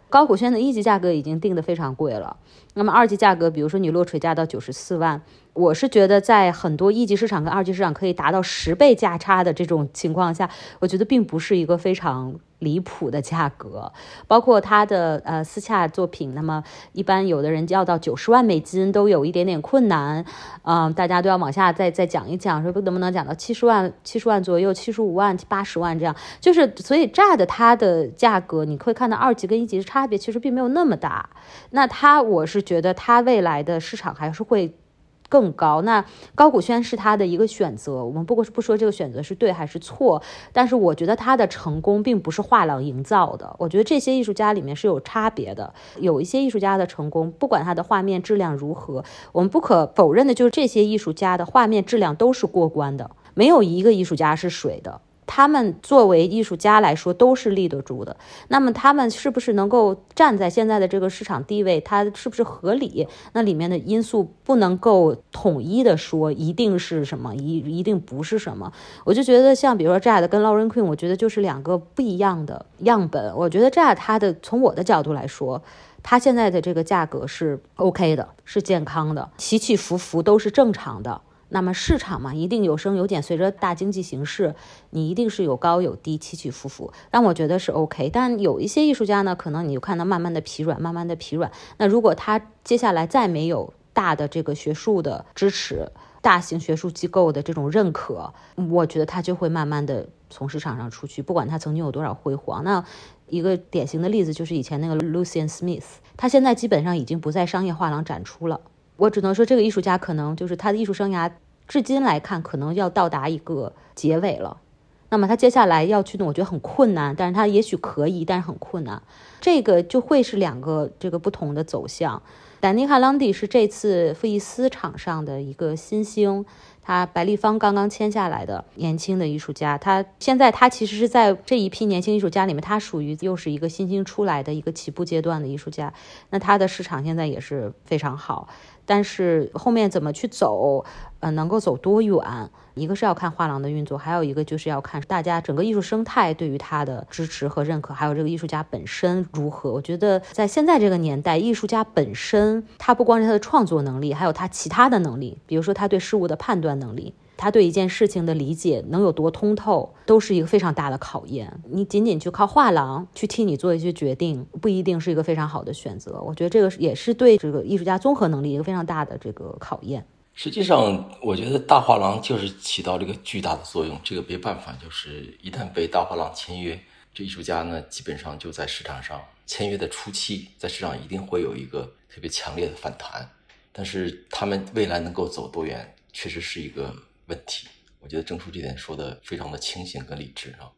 高古轩的一级价格已经定的非常贵了，那么二级价格，比如说你落锤价到九十四万。我是觉得，在很多一级市场跟二级市场可以达到十倍价差的这种情况下，我觉得并不是一个非常离谱的价格。包括他的呃私洽作品，那么一般有的人要到九十万美金都有一点点困难，嗯，大家都要往下再再讲一讲，说能不能讲到七十万、七十万左右、七十五万、八十万这样。就是所以炸的它的价格，你会看到二级跟一级的差别其实并没有那么大。那它，我是觉得它未来的市场还是会。更高，那高古轩是他的一个选择。我们不过是不说这个选择是对还是错，但是我觉得他的成功并不是画廊营造的。我觉得这些艺术家里面是有差别的，有一些艺术家的成功，不管他的画面质量如何，我们不可否认的就是这些艺术家的画面质量都是过关的，没有一个艺术家是水的。他们作为艺术家来说都是立得住的，那么他们是不是能够站在现在的这个市场地位，它是不是合理？那里面的因素不能够统一的说一定是什么，一一定不是什么。我就觉得像比如说 Jad 跟 Lauren Queen，我觉得就是两个不一样的样本。我觉得 Jade 它的从我的角度来说，它现在的这个价格是 OK 的，是健康的，起起伏伏都是正常的。那么市场嘛，一定有升有减，随着大经济形势，你一定是有高有低，起起伏伏。但我觉得是 OK。但有一些艺术家呢，可能你就看到慢慢的疲软，慢慢的疲软。那如果他接下来再没有大的这个学术的支持，大型学术机构的这种认可，我觉得他就会慢慢的从市场上出去。不管他曾经有多少辉煌，那一个典型的例子就是以前那个 Lucian Smith，他现在基本上已经不在商业画廊展出了。我只能说，这个艺术家可能就是他的艺术生涯，至今来看，可能要到达一个结尾了。那么他接下来要去的，我觉得很困难，但是他也许可以，但是很困难。这个就会是两个这个不同的走向。丹尼卡朗迪是这次富艺斯场上的一个新星，他白立方刚刚签下来的年轻的艺术家。他现在他其实是在这一批年轻艺术家里面，他属于又是一个新兴出来的一个起步阶段的艺术家。那他的市场现在也是非常好。但是后面怎么去走，呃，能够走多远？一个是要看画廊的运作，还有一个就是要看大家整个艺术生态对于他的支持和认可，还有这个艺术家本身如何。我觉得在现在这个年代，艺术家本身他不光是他的创作能力，还有他其他的能力，比如说他对事物的判断能力。他对一件事情的理解能有多通透，都是一个非常大的考验。你仅仅去靠画廊去替你做一些决定，不一定是一个非常好的选择。我觉得这个也是对这个艺术家综合能力一个非常大的这个考验。实际上，我觉得大画廊就是起到这个巨大的作用。这个没办法，就是一旦被大画廊签约，这艺术家呢，基本上就在市场上签约的初期，在市场一定会有一个特别强烈的反弹。但是他们未来能够走多远，确实是一个问题。我觉得郑叔这点说的非常的清醒跟理智啊。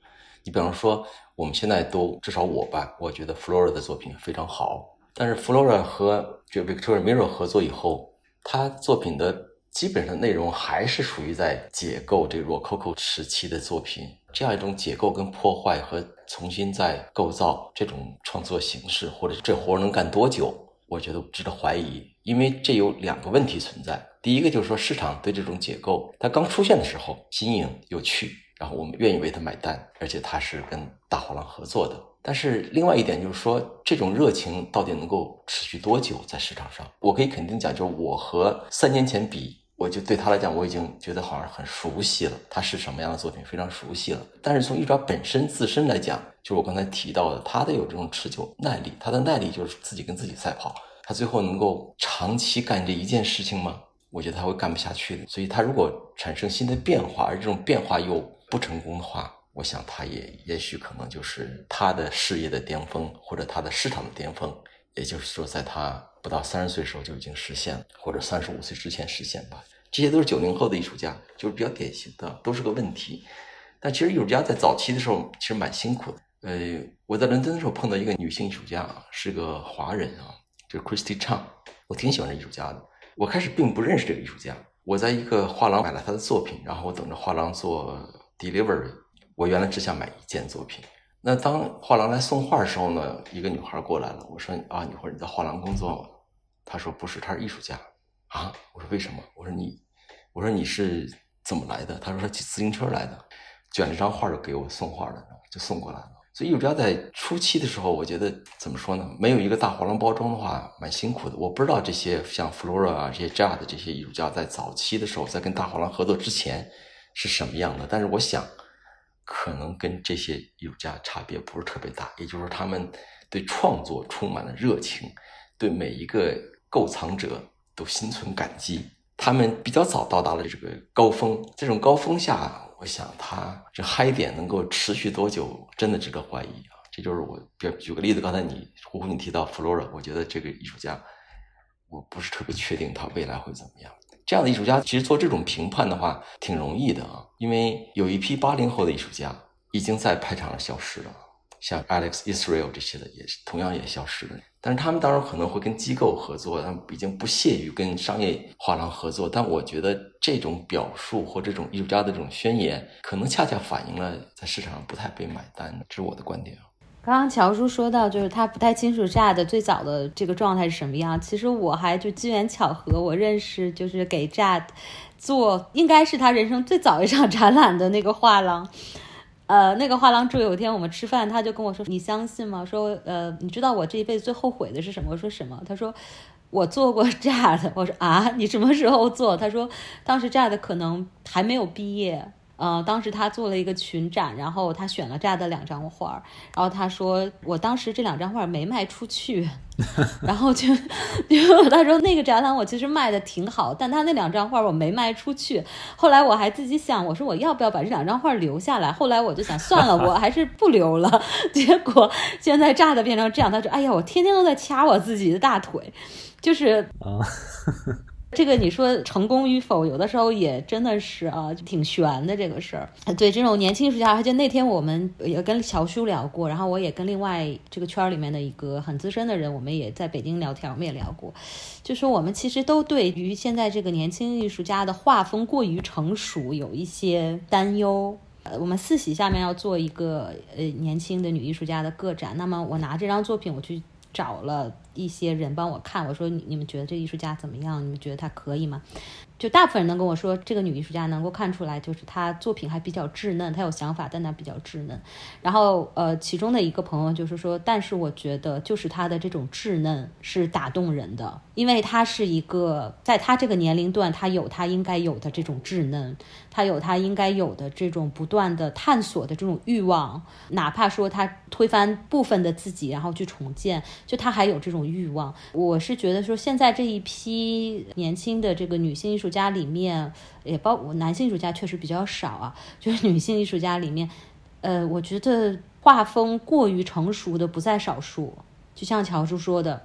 你比方说，我们现在都至少我吧，我觉得 Flora 的作品非常好。但是 Flora 和这 Victor Miro 合作以后，他作品的基本上内容还是属于在解构这 Rococo 时期的作品，这样一种解构跟破坏和重新再构造这种创作形式，或者这活能干多久，我觉得值得怀疑，因为这有两个问题存在。第一个就是说，市场对这种解构，它刚出现的时候新颖有趣，然后我们愿意为它买单，而且它是跟大画廊合作的。但是另外一点就是说，这种热情到底能够持续多久在市场上？我可以肯定讲，就是我和三年前比。我就对他来讲，我已经觉得好像很熟悉了，他是什么样的作品非常熟悉了。但是从艺爪本身自身来讲，就是我刚才提到的，他的有这种持久耐力，他的耐力就是自己跟自己赛跑，他最后能够长期干这一件事情吗？我觉得他会干不下去的。所以他如果产生新的变化，而这种变化又不成功的话，我想他也也许可能就是他的事业的巅峰，或者他的市场的巅峰，也就是说在他。不到三十岁的时候就已经实现了，或者三十五岁之前实现吧。这些都是九零后的艺术家，就是比较典型的，都是个问题。但其实艺术家在早期的时候其实蛮辛苦的。呃，我在伦敦的时候碰到一个女性艺术家，是个华人啊，就是 Christy Chang。我挺喜欢这艺术家的。我开始并不认识这个艺术家，我在一个画廊买了他的作品，然后我等着画廊做 delivery。我原来只想买一件作品。那当画廊来送画的时候呢，一个女孩过来了。我说啊，女孩你在画廊工作吗？她说不是，她是艺术家。啊，我说为什么？我说你，我说你是怎么来的？她说她骑自行车来的，卷了张画就给我送画了，就送过来了。所以艺术家在初期的时候，我觉得怎么说呢？没有一个大画廊包装的话，蛮辛苦的。我不知道这些像 Flora 啊这些 J 的这些艺术家在早期的时候，在跟大画廊合作之前是什么样的。但是我想。可能跟这些艺术家差别不是特别大，也就是，他们对创作充满了热情，对每一个购藏者都心存感激。他们比较早到达了这个高峰，这种高峰下，我想他这嗨点能够持续多久，真的值得怀疑啊！这就是我，比举个例子，刚才你胡胡你提到 Flora，我觉得这个艺术家，我不是特别确定他未来会怎么样。这样的艺术家其实做这种评判的话挺容易的啊，因为有一批八零后的艺术家已经在拍场上消失了，像 Alex Israel 这些的也是同样也消失了。但是他们当然可能会跟机构合作，他们已经不屑于跟商业画廊合作。但我觉得这种表述或这种艺术家的这种宣言，可能恰恰反映了在市场上不太被买单，这是我的观点啊。刚刚乔叔说到，就是他不太清楚 Jad 最早的这个状态是什么样。其实我还就机缘巧合，我认识就是给 Jad 做，应该是他人生最早一场展览的那个画廊。呃，那个画廊主有一天我们吃饭，他就跟我说：“你相信吗？说呃，你知道我这一辈子最后悔的是什么？”我说：“什么？”他说：“我做过 Jad。”我说：“啊，你什么时候做？”他说：“当时 Jad 可能还没有毕业。”呃，当时他做了一个群展，然后他选了这样的两张画，然后他说，我当时这两张画没卖出去，然后就，就他说那个展览我其实卖的挺好，但他那两张画我没卖出去。后来我还自己想，我说我要不要把这两张画留下来？后来我就想算了，我还是不留了。结果现在炸的变成这样，他说，哎呀，我天天都在掐我自己的大腿，就是啊。这个你说成功与否，有的时候也真的是啊，挺悬的这个事儿。对这种年轻艺术家，而且那天我们也跟乔叔聊过，然后我也跟另外这个圈里面的一个很资深的人，我们也在北京聊天，我们也聊过，就说我们其实都对于现在这个年轻艺术家的画风过于成熟有一些担忧。呃，我们四喜下面要做一个呃年轻的女艺术家的个展，那么我拿这张作品我去找了。一些人帮我看，我说你你们觉得这艺术家怎么样？你们觉得他可以吗？就大部分人能跟我说，这个女艺术家能够看出来，就是她作品还比较稚嫩，她有想法，但她比较稚嫩。然后呃，其中的一个朋友就是说，但是我觉得就是她的这种稚嫩是打动人的，因为她是一个在她这个年龄段，她有她应该有的这种稚嫩，她有她应该有的这种不断的探索的这种欲望，哪怕说她推翻部分的自己，然后去重建，就她还有这种。欲望。我是觉得说，现在这一批年轻的这个女性艺术家里面，也包括男性艺术家确实比较少啊，就是女性艺术家里面，呃，我觉得画风过于成熟的不在少数。就像乔叔说的，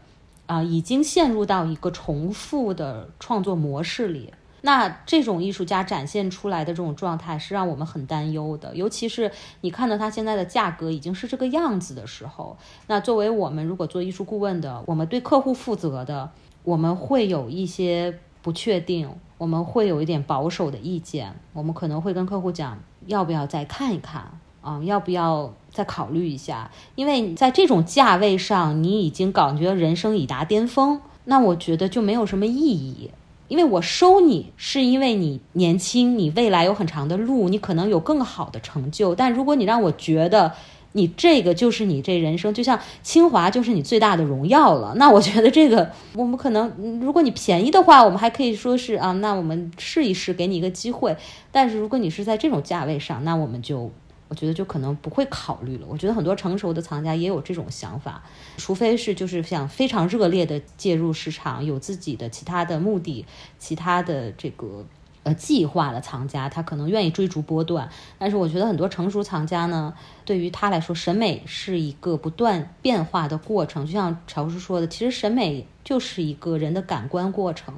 啊，已经陷入到一个重复的创作模式里。那这种艺术家展现出来的这种状态是让我们很担忧的，尤其是你看到他现在的价格已经是这个样子的时候，那作为我们如果做艺术顾问的，我们对客户负责的，我们会有一些不确定，我们会有一点保守的意见，我们可能会跟客户讲，要不要再看一看啊，要不要再考虑一下，因为在这种价位上，你已经感觉人生已达巅峰，那我觉得就没有什么意义。因为我收你，是因为你年轻，你未来有很长的路，你可能有更好的成就。但如果你让我觉得你这个就是你这人生，就像清华就是你最大的荣耀了，那我觉得这个我们可能，如果你便宜的话，我们还可以说是啊，那我们试一试，给你一个机会。但是如果你是在这种价位上，那我们就。我觉得就可能不会考虑了。我觉得很多成熟的藏家也有这种想法，除非是就是想非常热烈的介入市场，有自己的其他的目的、其他的这个呃计划的藏家，他可能愿意追逐波段。但是我觉得很多成熟藏家呢，对于他来说，审美是一个不断变化的过程。就像乔叔说的，其实审美就是一个人的感官过程。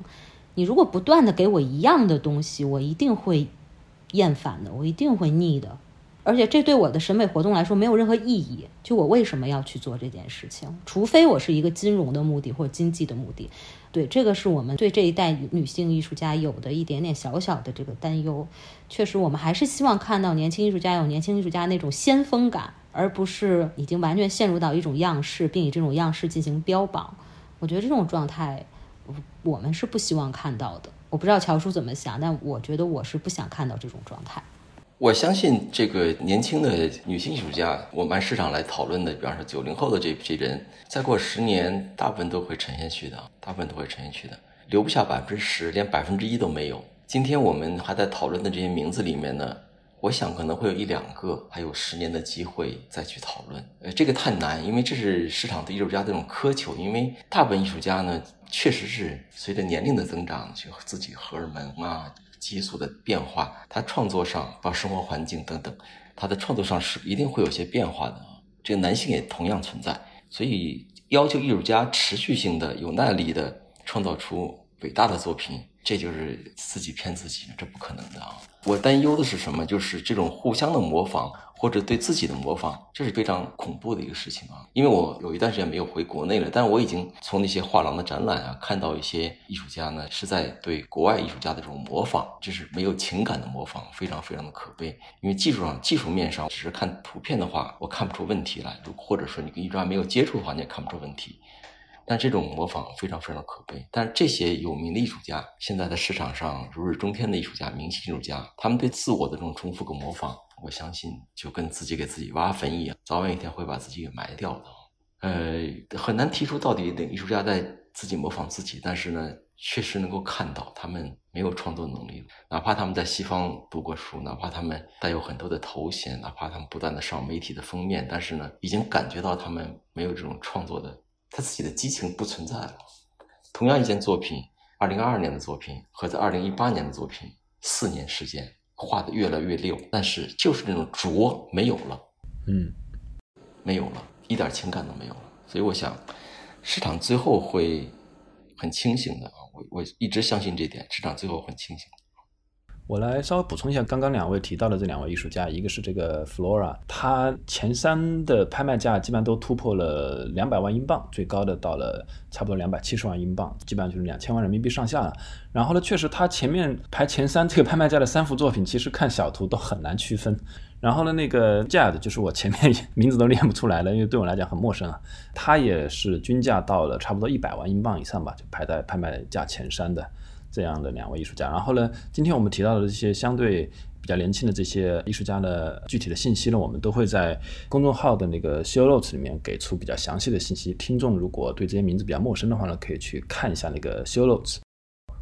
你如果不断的给我一样的东西，我一定会厌烦的，我一定会腻的。而且这对我的审美活动来说没有任何意义。就我为什么要去做这件事情？除非我是一个金融的目的或者经济的目的。对，这个是我们对这一代女性艺术家有的一点点小小的这个担忧。确实，我们还是希望看到年轻艺术家有年轻艺术家那种先锋感，而不是已经完全陷入到一种样式，并以这种样式进行标榜。我觉得这种状态，我们是不希望看到的。我不知道乔叔怎么想，但我觉得我是不想看到这种状态。我相信这个年轻的女性艺术家，我们按市场来讨论的，比方说九零后的这批人，再过十年，大部分都会沉下去的，大部分都会沉下去的，留不下百分之十，连百分之一都没有。今天我们还在讨论的这些名字里面呢，我想可能会有一两个还有十年的机会再去讨论。呃，这个太难，因为这是市场对艺术家这种苛求，因为大部分艺术家呢，确实是随着年龄的增长，就自己荷尔蒙啊。激素的变化，他创作上，包括生活环境等等，他的创作上是一定会有些变化的。这个男性也同样存在，所以要求艺术家持续性的、有耐力的创造出伟大的作品，这就是自己骗自己，这不可能的啊！我担忧的是什么？就是这种互相的模仿。或者对自己的模仿，这是非常恐怖的一个事情啊！因为我有一段时间没有回国内了，但我已经从那些画廊的展览啊，看到一些艺术家呢是在对国外艺术家的这种模仿，就是没有情感的模仿，非常非常的可悲。因为技术上、技术面上，只是看图片的话，我看不出问题来；或者说你跟艺术家没有接触的话，你也看不出问题。但这种模仿非常非常的可悲。但这些有名的艺术家，现在在市场上如日中天的艺术家、明星艺术家，他们对自我的这种重复和模仿。我相信，就跟自己给自己挖坟一样，早晚一天会把自己给埋掉的。呃，很难提出到底哪个艺术家在自己模仿自己，但是呢，确实能够看到他们没有创作能力，哪怕他们在西方读过书，哪怕他们带有很多的头衔，哪怕他们不断的上媒体的封面，但是呢，已经感觉到他们没有这种创作的，他自己的激情不存在了。同样一件作品，二零二二年的作品和在二零一八年的作品，四年时间。画的越来越溜，但是就是那种拙没有了，嗯，没有了，一点情感都没有了。所以我想，市场最后会很清醒的啊！我我一直相信这点，市场最后很清醒。我来稍微补充一下刚刚两位提到的这两位艺术家，一个是这个 Flora，他前三的拍卖价基本上都突破了两百万英镑，最高的到了差不多两百七十万英镑，基本上就是两千万人民币上下了。然后呢，确实他前面排前三这个拍卖价的三幅作品，其实看小图都很难区分。然后呢，那个 Jad 就是我前面 名字都念不出来了，因为对我来讲很陌生啊。他也是均价到了差不多一百万英镑以上吧，就排在拍卖价前三的。这样的两位艺术家，然后呢，今天我们提到的这些相对比较年轻的这些艺术家的具体的信息呢，我们都会在公众号的那个 show notes 里面给出比较详细的信息。听众如果对这些名字比较陌生的话呢，可以去看一下那个 show notes。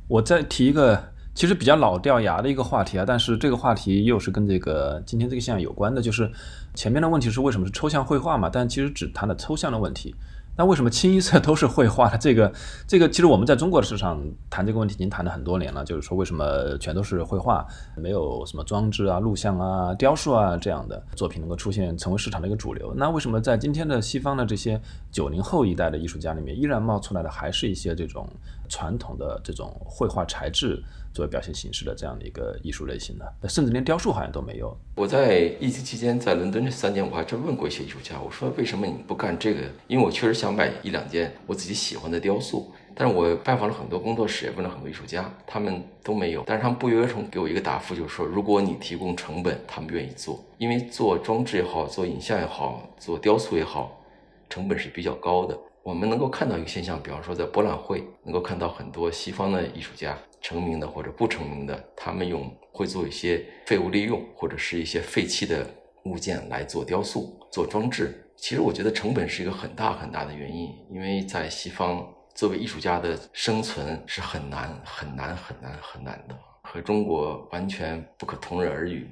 我再提一个其实比较老掉牙的一个话题啊，但是这个话题又是跟这个今天这个现象有关的，就是前面的问题是为什么是抽象绘画嘛？但其实只谈了抽象的问题。那为什么清一色都是绘画的？这个，这个其实我们在中国的市场谈这个问题已经谈了很多年了，就是说为什么全都是绘画，没有什么装置啊、录像啊、雕塑啊这样的作品能够出现成为市场的一个主流？那为什么在今天的西方的这些九零后一代的艺术家里面，依然冒出来的还是一些这种传统的这种绘画材质？作为表现形式的这样的一个艺术类型的，甚至连雕塑好像都没有。我在疫情期间在伦敦这三年，我还真问过一些艺术家，我说为什么你不干这个？因为我确实想买一两件我自己喜欢的雕塑。但是我拜访了很多工作室，也问了很多艺术家，他们都没有。但是他们不约而同给我一个答复，就是说，如果你提供成本，他们愿意做，因为做装置也好，做影像也好，做雕塑也好，成本是比较高的。我们能够看到一个现象，比方说在博览会，能够看到很多西方的艺术家。成名的或者不成名的，他们用会做一些废物利用或者是一些废弃的物件来做雕塑、做装置。其实我觉得成本是一个很大很大的原因，因为在西方，作为艺术家的生存是很难、很难、很难、很难的，和中国完全不可同日而语。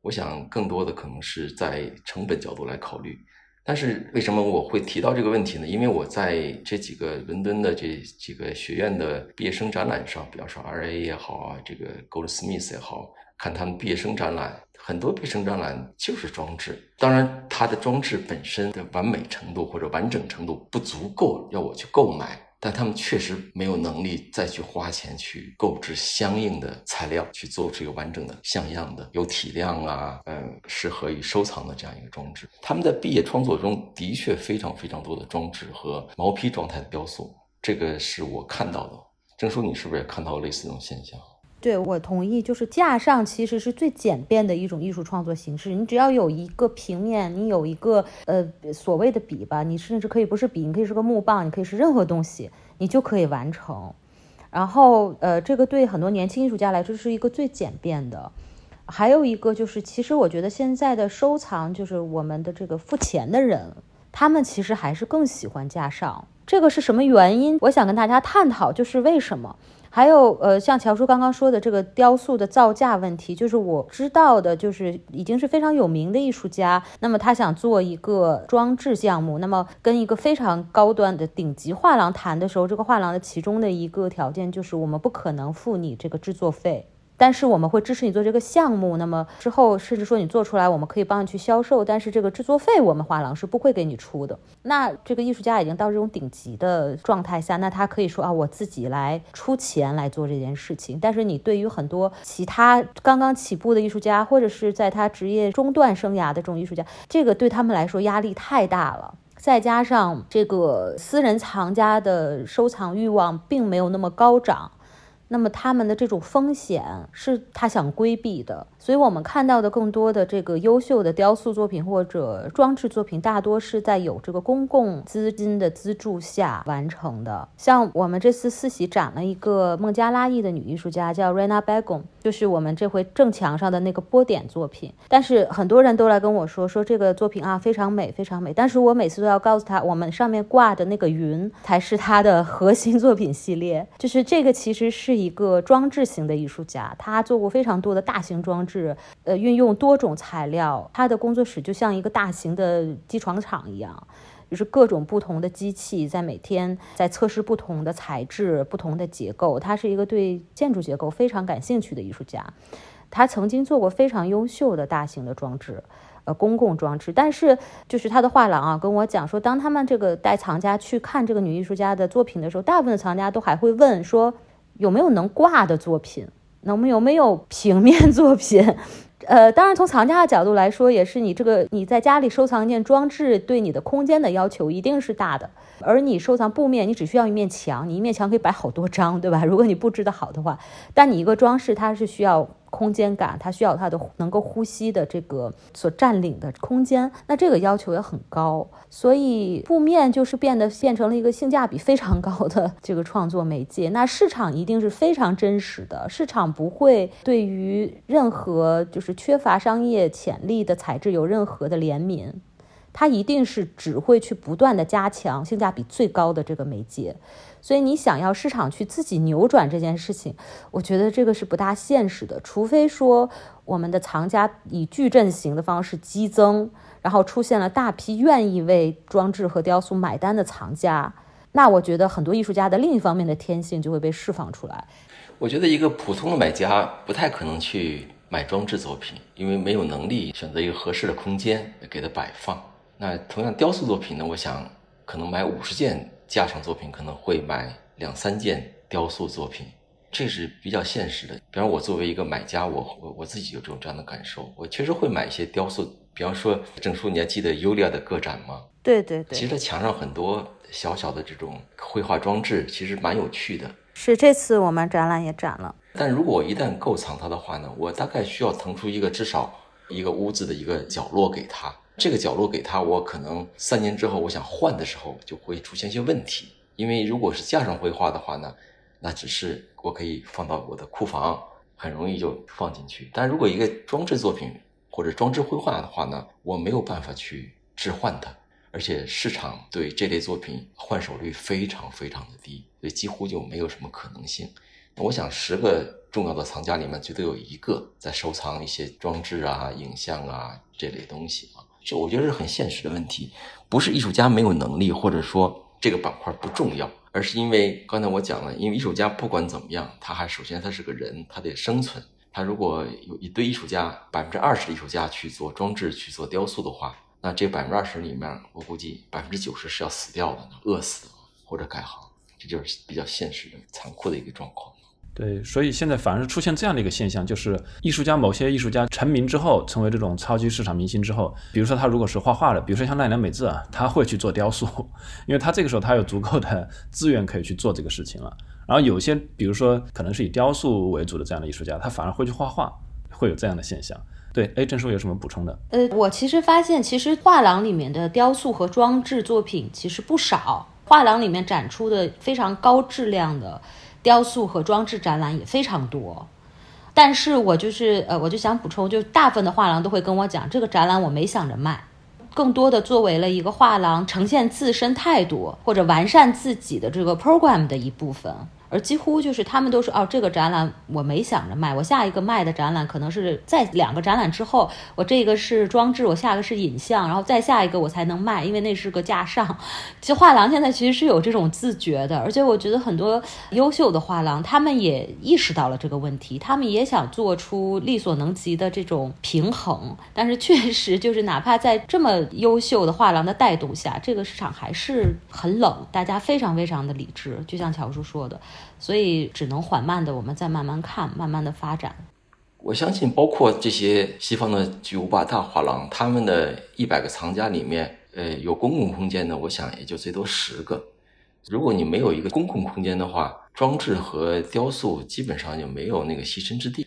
我想更多的可能是在成本角度来考虑。但是为什么我会提到这个问题呢？因为我在这几个伦敦的这几个学院的毕业生展览上，比方说 R A 也好啊，这个 Goldsmith 也好，看他们毕业生展览，很多毕业生展览就是装置。当然，它的装置本身的完美程度或者完整程度不足够要我去购买。但他们确实没有能力再去花钱去购置相应的材料，去做这个完整的、像样的、有体量啊，嗯，适合于收藏的这样一个装置。他们在毕业创作中的确非常非常多的装置和毛坯状态的雕塑，这个是我看到的。郑叔，你是不是也看到类似这种现象？对，我同意，就是架上其实是最简便的一种艺术创作形式。你只要有一个平面，你有一个呃所谓的笔吧，你甚至可以不是笔，你可以是个木棒，你可以是任何东西，你就可以完成。然后呃，这个对很多年轻艺术家来说是一个最简便的。还有一个就是，其实我觉得现在的收藏，就是我们的这个付钱的人，他们其实还是更喜欢架上。这个是什么原因？我想跟大家探讨，就是为什么。还有，呃，像乔叔刚刚说的这个雕塑的造价问题，就是我知道的，就是已经是非常有名的艺术家，那么他想做一个装置项目，那么跟一个非常高端的顶级画廊谈的时候，这个画廊的其中的一个条件就是我们不可能付你这个制作费。但是我们会支持你做这个项目，那么之后甚至说你做出来，我们可以帮你去销售，但是这个制作费我们画廊是不会给你出的。那这个艺术家已经到这种顶级的状态下，那他可以说啊，我自己来出钱来做这件事情。但是你对于很多其他刚刚起步的艺术家，或者是在他职业中段生涯的这种艺术家，这个对他们来说压力太大了。再加上这个私人藏家的收藏欲望并没有那么高涨。那么他们的这种风险是他想规避的，所以我们看到的更多的这个优秀的雕塑作品或者装置作品，大多是在有这个公共资金的资助下完成的。像我们这次四喜展了一个孟加拉裔的女艺术家，叫 Rena Begum，就是我们这回正墙上的那个波点作品。但是很多人都来跟我说，说这个作品啊非常美，非常美。但是我每次都要告诉他，我们上面挂的那个云才是它的核心作品系列，就是这个其实是。一个装置型的艺术家，他做过非常多的大型装置，呃，运用多种材料。他的工作室就像一个大型的机床厂一样，就是各种不同的机器在每天在测试不同的材质、不同的结构。他是一个对建筑结构非常感兴趣的艺术家，他曾经做过非常优秀的大型的装置，呃，公共装置。但是，就是他的画廊啊，跟我讲说，当他们这个带藏家去看这个女艺术家的作品的时候，大部分的藏家都还会问说。有没有能挂的作品？能有没有平面作品？呃，当然，从藏家的角度来说，也是你这个你在家里收藏一件装置，对你的空间的要求一定是大的。而你收藏布面，你只需要一面墙，你一面墙可以摆好多张，对吧？如果你布置的好的话，但你一个装饰，它是需要。空间感，它需要它的能够呼吸的这个所占领的空间，那这个要求也很高，所以布面就是变得变成了一个性价比非常高的这个创作媒介。那市场一定是非常真实的，市场不会对于任何就是缺乏商业潜力的材质有任何的怜悯，它一定是只会去不断的加强性价比最高的这个媒介。所以你想要市场去自己扭转这件事情，我觉得这个是不大现实的。除非说我们的藏家以矩阵型的方式激增，然后出现了大批愿意为装置和雕塑买单的藏家。那我觉得很多艺术家的另一方面的天性就会被释放出来。我觉得一个普通的买家不太可能去买装置作品，因为没有能力选择一个合适的空间给它摆放。那同样雕塑作品呢，我想可能买五十件架上作品，可能会买两三件雕塑作品。这是比较现实的。比方我作为一个买家，我我我自己有这种这样的感受，我确实会买一些雕塑。比方说，郑叔，你还记得尤利亚的个展吗？对对对。其实墙上很多小小的这种绘画装置，其实蛮有趣的。是这次我们展览也展了。但如果我一旦购藏它的话呢，我大概需要腾出一个至少一个屋子的一个角落给他。这个角落给他，我可能三年之后我想换的时候，就会出现一些问题。因为如果是架上绘画的话呢？那只是我可以放到我的库房，很容易就放进去。但如果一个装置作品或者装置绘画的话呢，我没有办法去置换它，而且市场对这类作品换手率非常非常的低，所以几乎就没有什么可能性。我想，十个重要的藏家里面，绝对有一个在收藏一些装置啊、影像啊这类东西。这我觉得是很现实的问题，不是艺术家没有能力，或者说这个板块不重要。而是因为刚才我讲了，因为艺术家不管怎么样，他还首先他是个人，他得生存。他如果有一堆艺术家，百分之二十的艺术家去做装置、去做雕塑的话，那这百分之二十里面，我估计百分之九十是要死掉的，饿死或者改行，这就是比较现实的、残酷的一个状况。对，所以现在反而是出现这样的一个现象，就是艺术家某些艺术家成名之后，成为这种超级市场明星之后，比如说他如果是画画的，比如说像奈良美智啊，他会去做雕塑，因为他这个时候他有足够的资源可以去做这个事情了。然后有些比如说可能是以雕塑为主的这样的艺术家，他反而会去画画，会有这样的现象。对，哎，郑叔有什么补充的？呃，我其实发现，其实画廊里面的雕塑和装置作品其实不少，画廊里面展出的非常高质量的。雕塑和装置展览也非常多，但是我就是呃，我就想补充，就大部分的画廊都会跟我讲，这个展览我没想着卖，更多的作为了一个画廊呈现自身态度或者完善自己的这个 program 的一部分。而几乎就是他们都说哦，这个展览我没想着卖，我下一个卖的展览可能是在两个展览之后，我这个是装置，我下个是影像，然后再下一个我才能卖，因为那是个架上。其实画廊现在其实是有这种自觉的，而且我觉得很多优秀的画廊他们也意识到了这个问题，他们也想做出力所能及的这种平衡，但是确实就是哪怕在这么优秀的画廊的带动下，这个市场还是很冷，大家非常非常的理智，就像乔叔说的。所以只能缓慢的，我们再慢慢看，慢慢的发展。我相信，包括这些西方的巨无霸大画廊，他们的一百个藏家里面，呃，有公共空间的，我想也就最多十个。如果你没有一个公共空间的话，装置和雕塑基本上就没有那个栖身之地。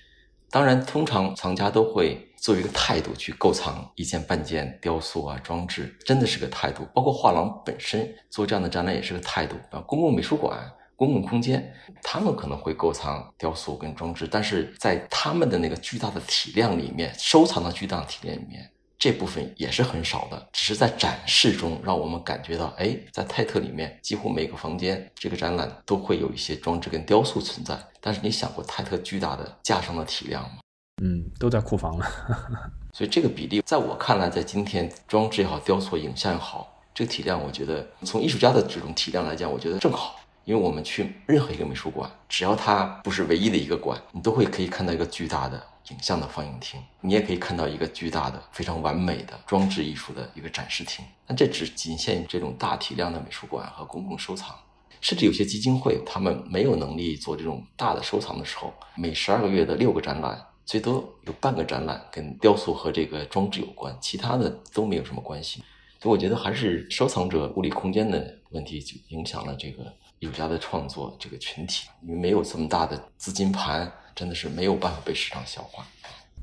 当然，通常藏家都会作为一个态度去购藏一件半件雕塑啊装置，真的是个态度。包括画廊本身做这样的展览也是个态度啊。公共美术馆。公共空间，他们可能会购藏雕塑跟装置，但是在他们的那个巨大的体量里面，收藏的巨大体量里面，这部分也是很少的。只是在展示中，让我们感觉到，哎，在泰特里面，几乎每个房间这个展览都会有一些装置跟雕塑存在。但是你想过泰特巨大的架上的体量吗？嗯，都在库房了。所以这个比例，在我看来，在今天装置也好，雕塑、影像也好，这个体量，我觉得从艺术家的这种体量来讲，我觉得正好。因为我们去任何一个美术馆，只要它不是唯一的一个馆，你都会可以看到一个巨大的影像的放映厅，你也可以看到一个巨大的、非常完美的装置艺术的一个展示厅。但这只仅限于这种大体量的美术馆和公共收藏，甚至有些基金会，他们没有能力做这种大的收藏的时候，每十二个月的六个展览，最多有半个展览跟雕塑和这个装置有关，其他的都没有什么关系。所以我觉得还是收藏者物理空间的问题就影响了这个。艺术家的创作这个群体，因为没有这么大的资金盘，真的是没有办法被市场消化。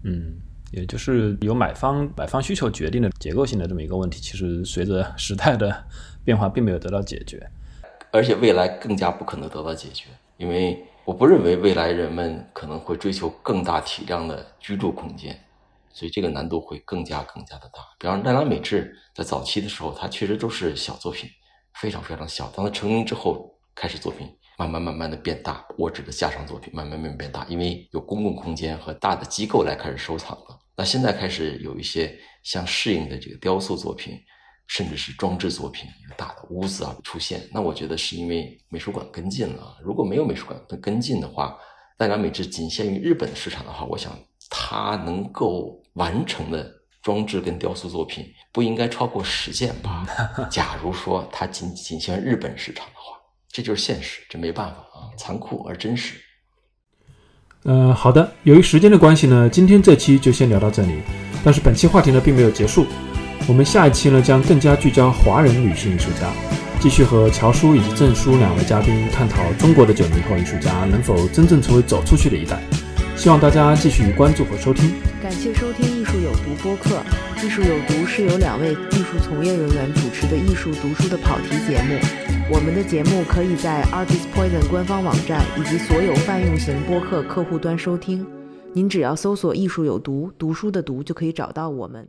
嗯，也就是由买方买方需求决定的结构性的这么一个问题，其实随着时代的变化，并没有得到解决，而且未来更加不可能得到解决，因为我不认为未来人们可能会追求更大体量的居住空间，所以这个难度会更加更加的大。比方说奈良美智在早期的时候，它确实都是小作品，非常非常小。当它成名之后，开始作品慢慢慢慢的变大。我指的架上作品慢慢慢慢变大，因为有公共空间和大的机构来开始收藏了。那现在开始有一些相适应的这个雕塑作品，甚至是装置作品，有大的屋子啊出现。那我觉得是因为美术馆跟进了。如果没有美术馆的跟进的话，奈良美智仅限于日本市场的话，我想它能够完成的装置跟雕塑作品不应该超过十件吧？假如说它仅仅限日本市场的话，这就是现实，这没办法啊，残酷而真实。呃，好的，由于时间的关系呢，今天这期就先聊到这里。但是本期话题呢并没有结束，我们下一期呢将更加聚焦华人女性艺术家，继续和乔叔以及郑叔两位嘉宾探讨中国的九零后艺术家能否真正成为走出去的一代。希望大家继续关注和收听。感谢收听《艺术有毒》播客，《艺术有毒》是由两位艺术从业人员主持的艺术读书的跑题节目。我们的节目可以在 Artist Poison 官方网站以及所有泛用型播客客户端收听。您只要搜索“艺术有毒”，读书的“读”就可以找到我们。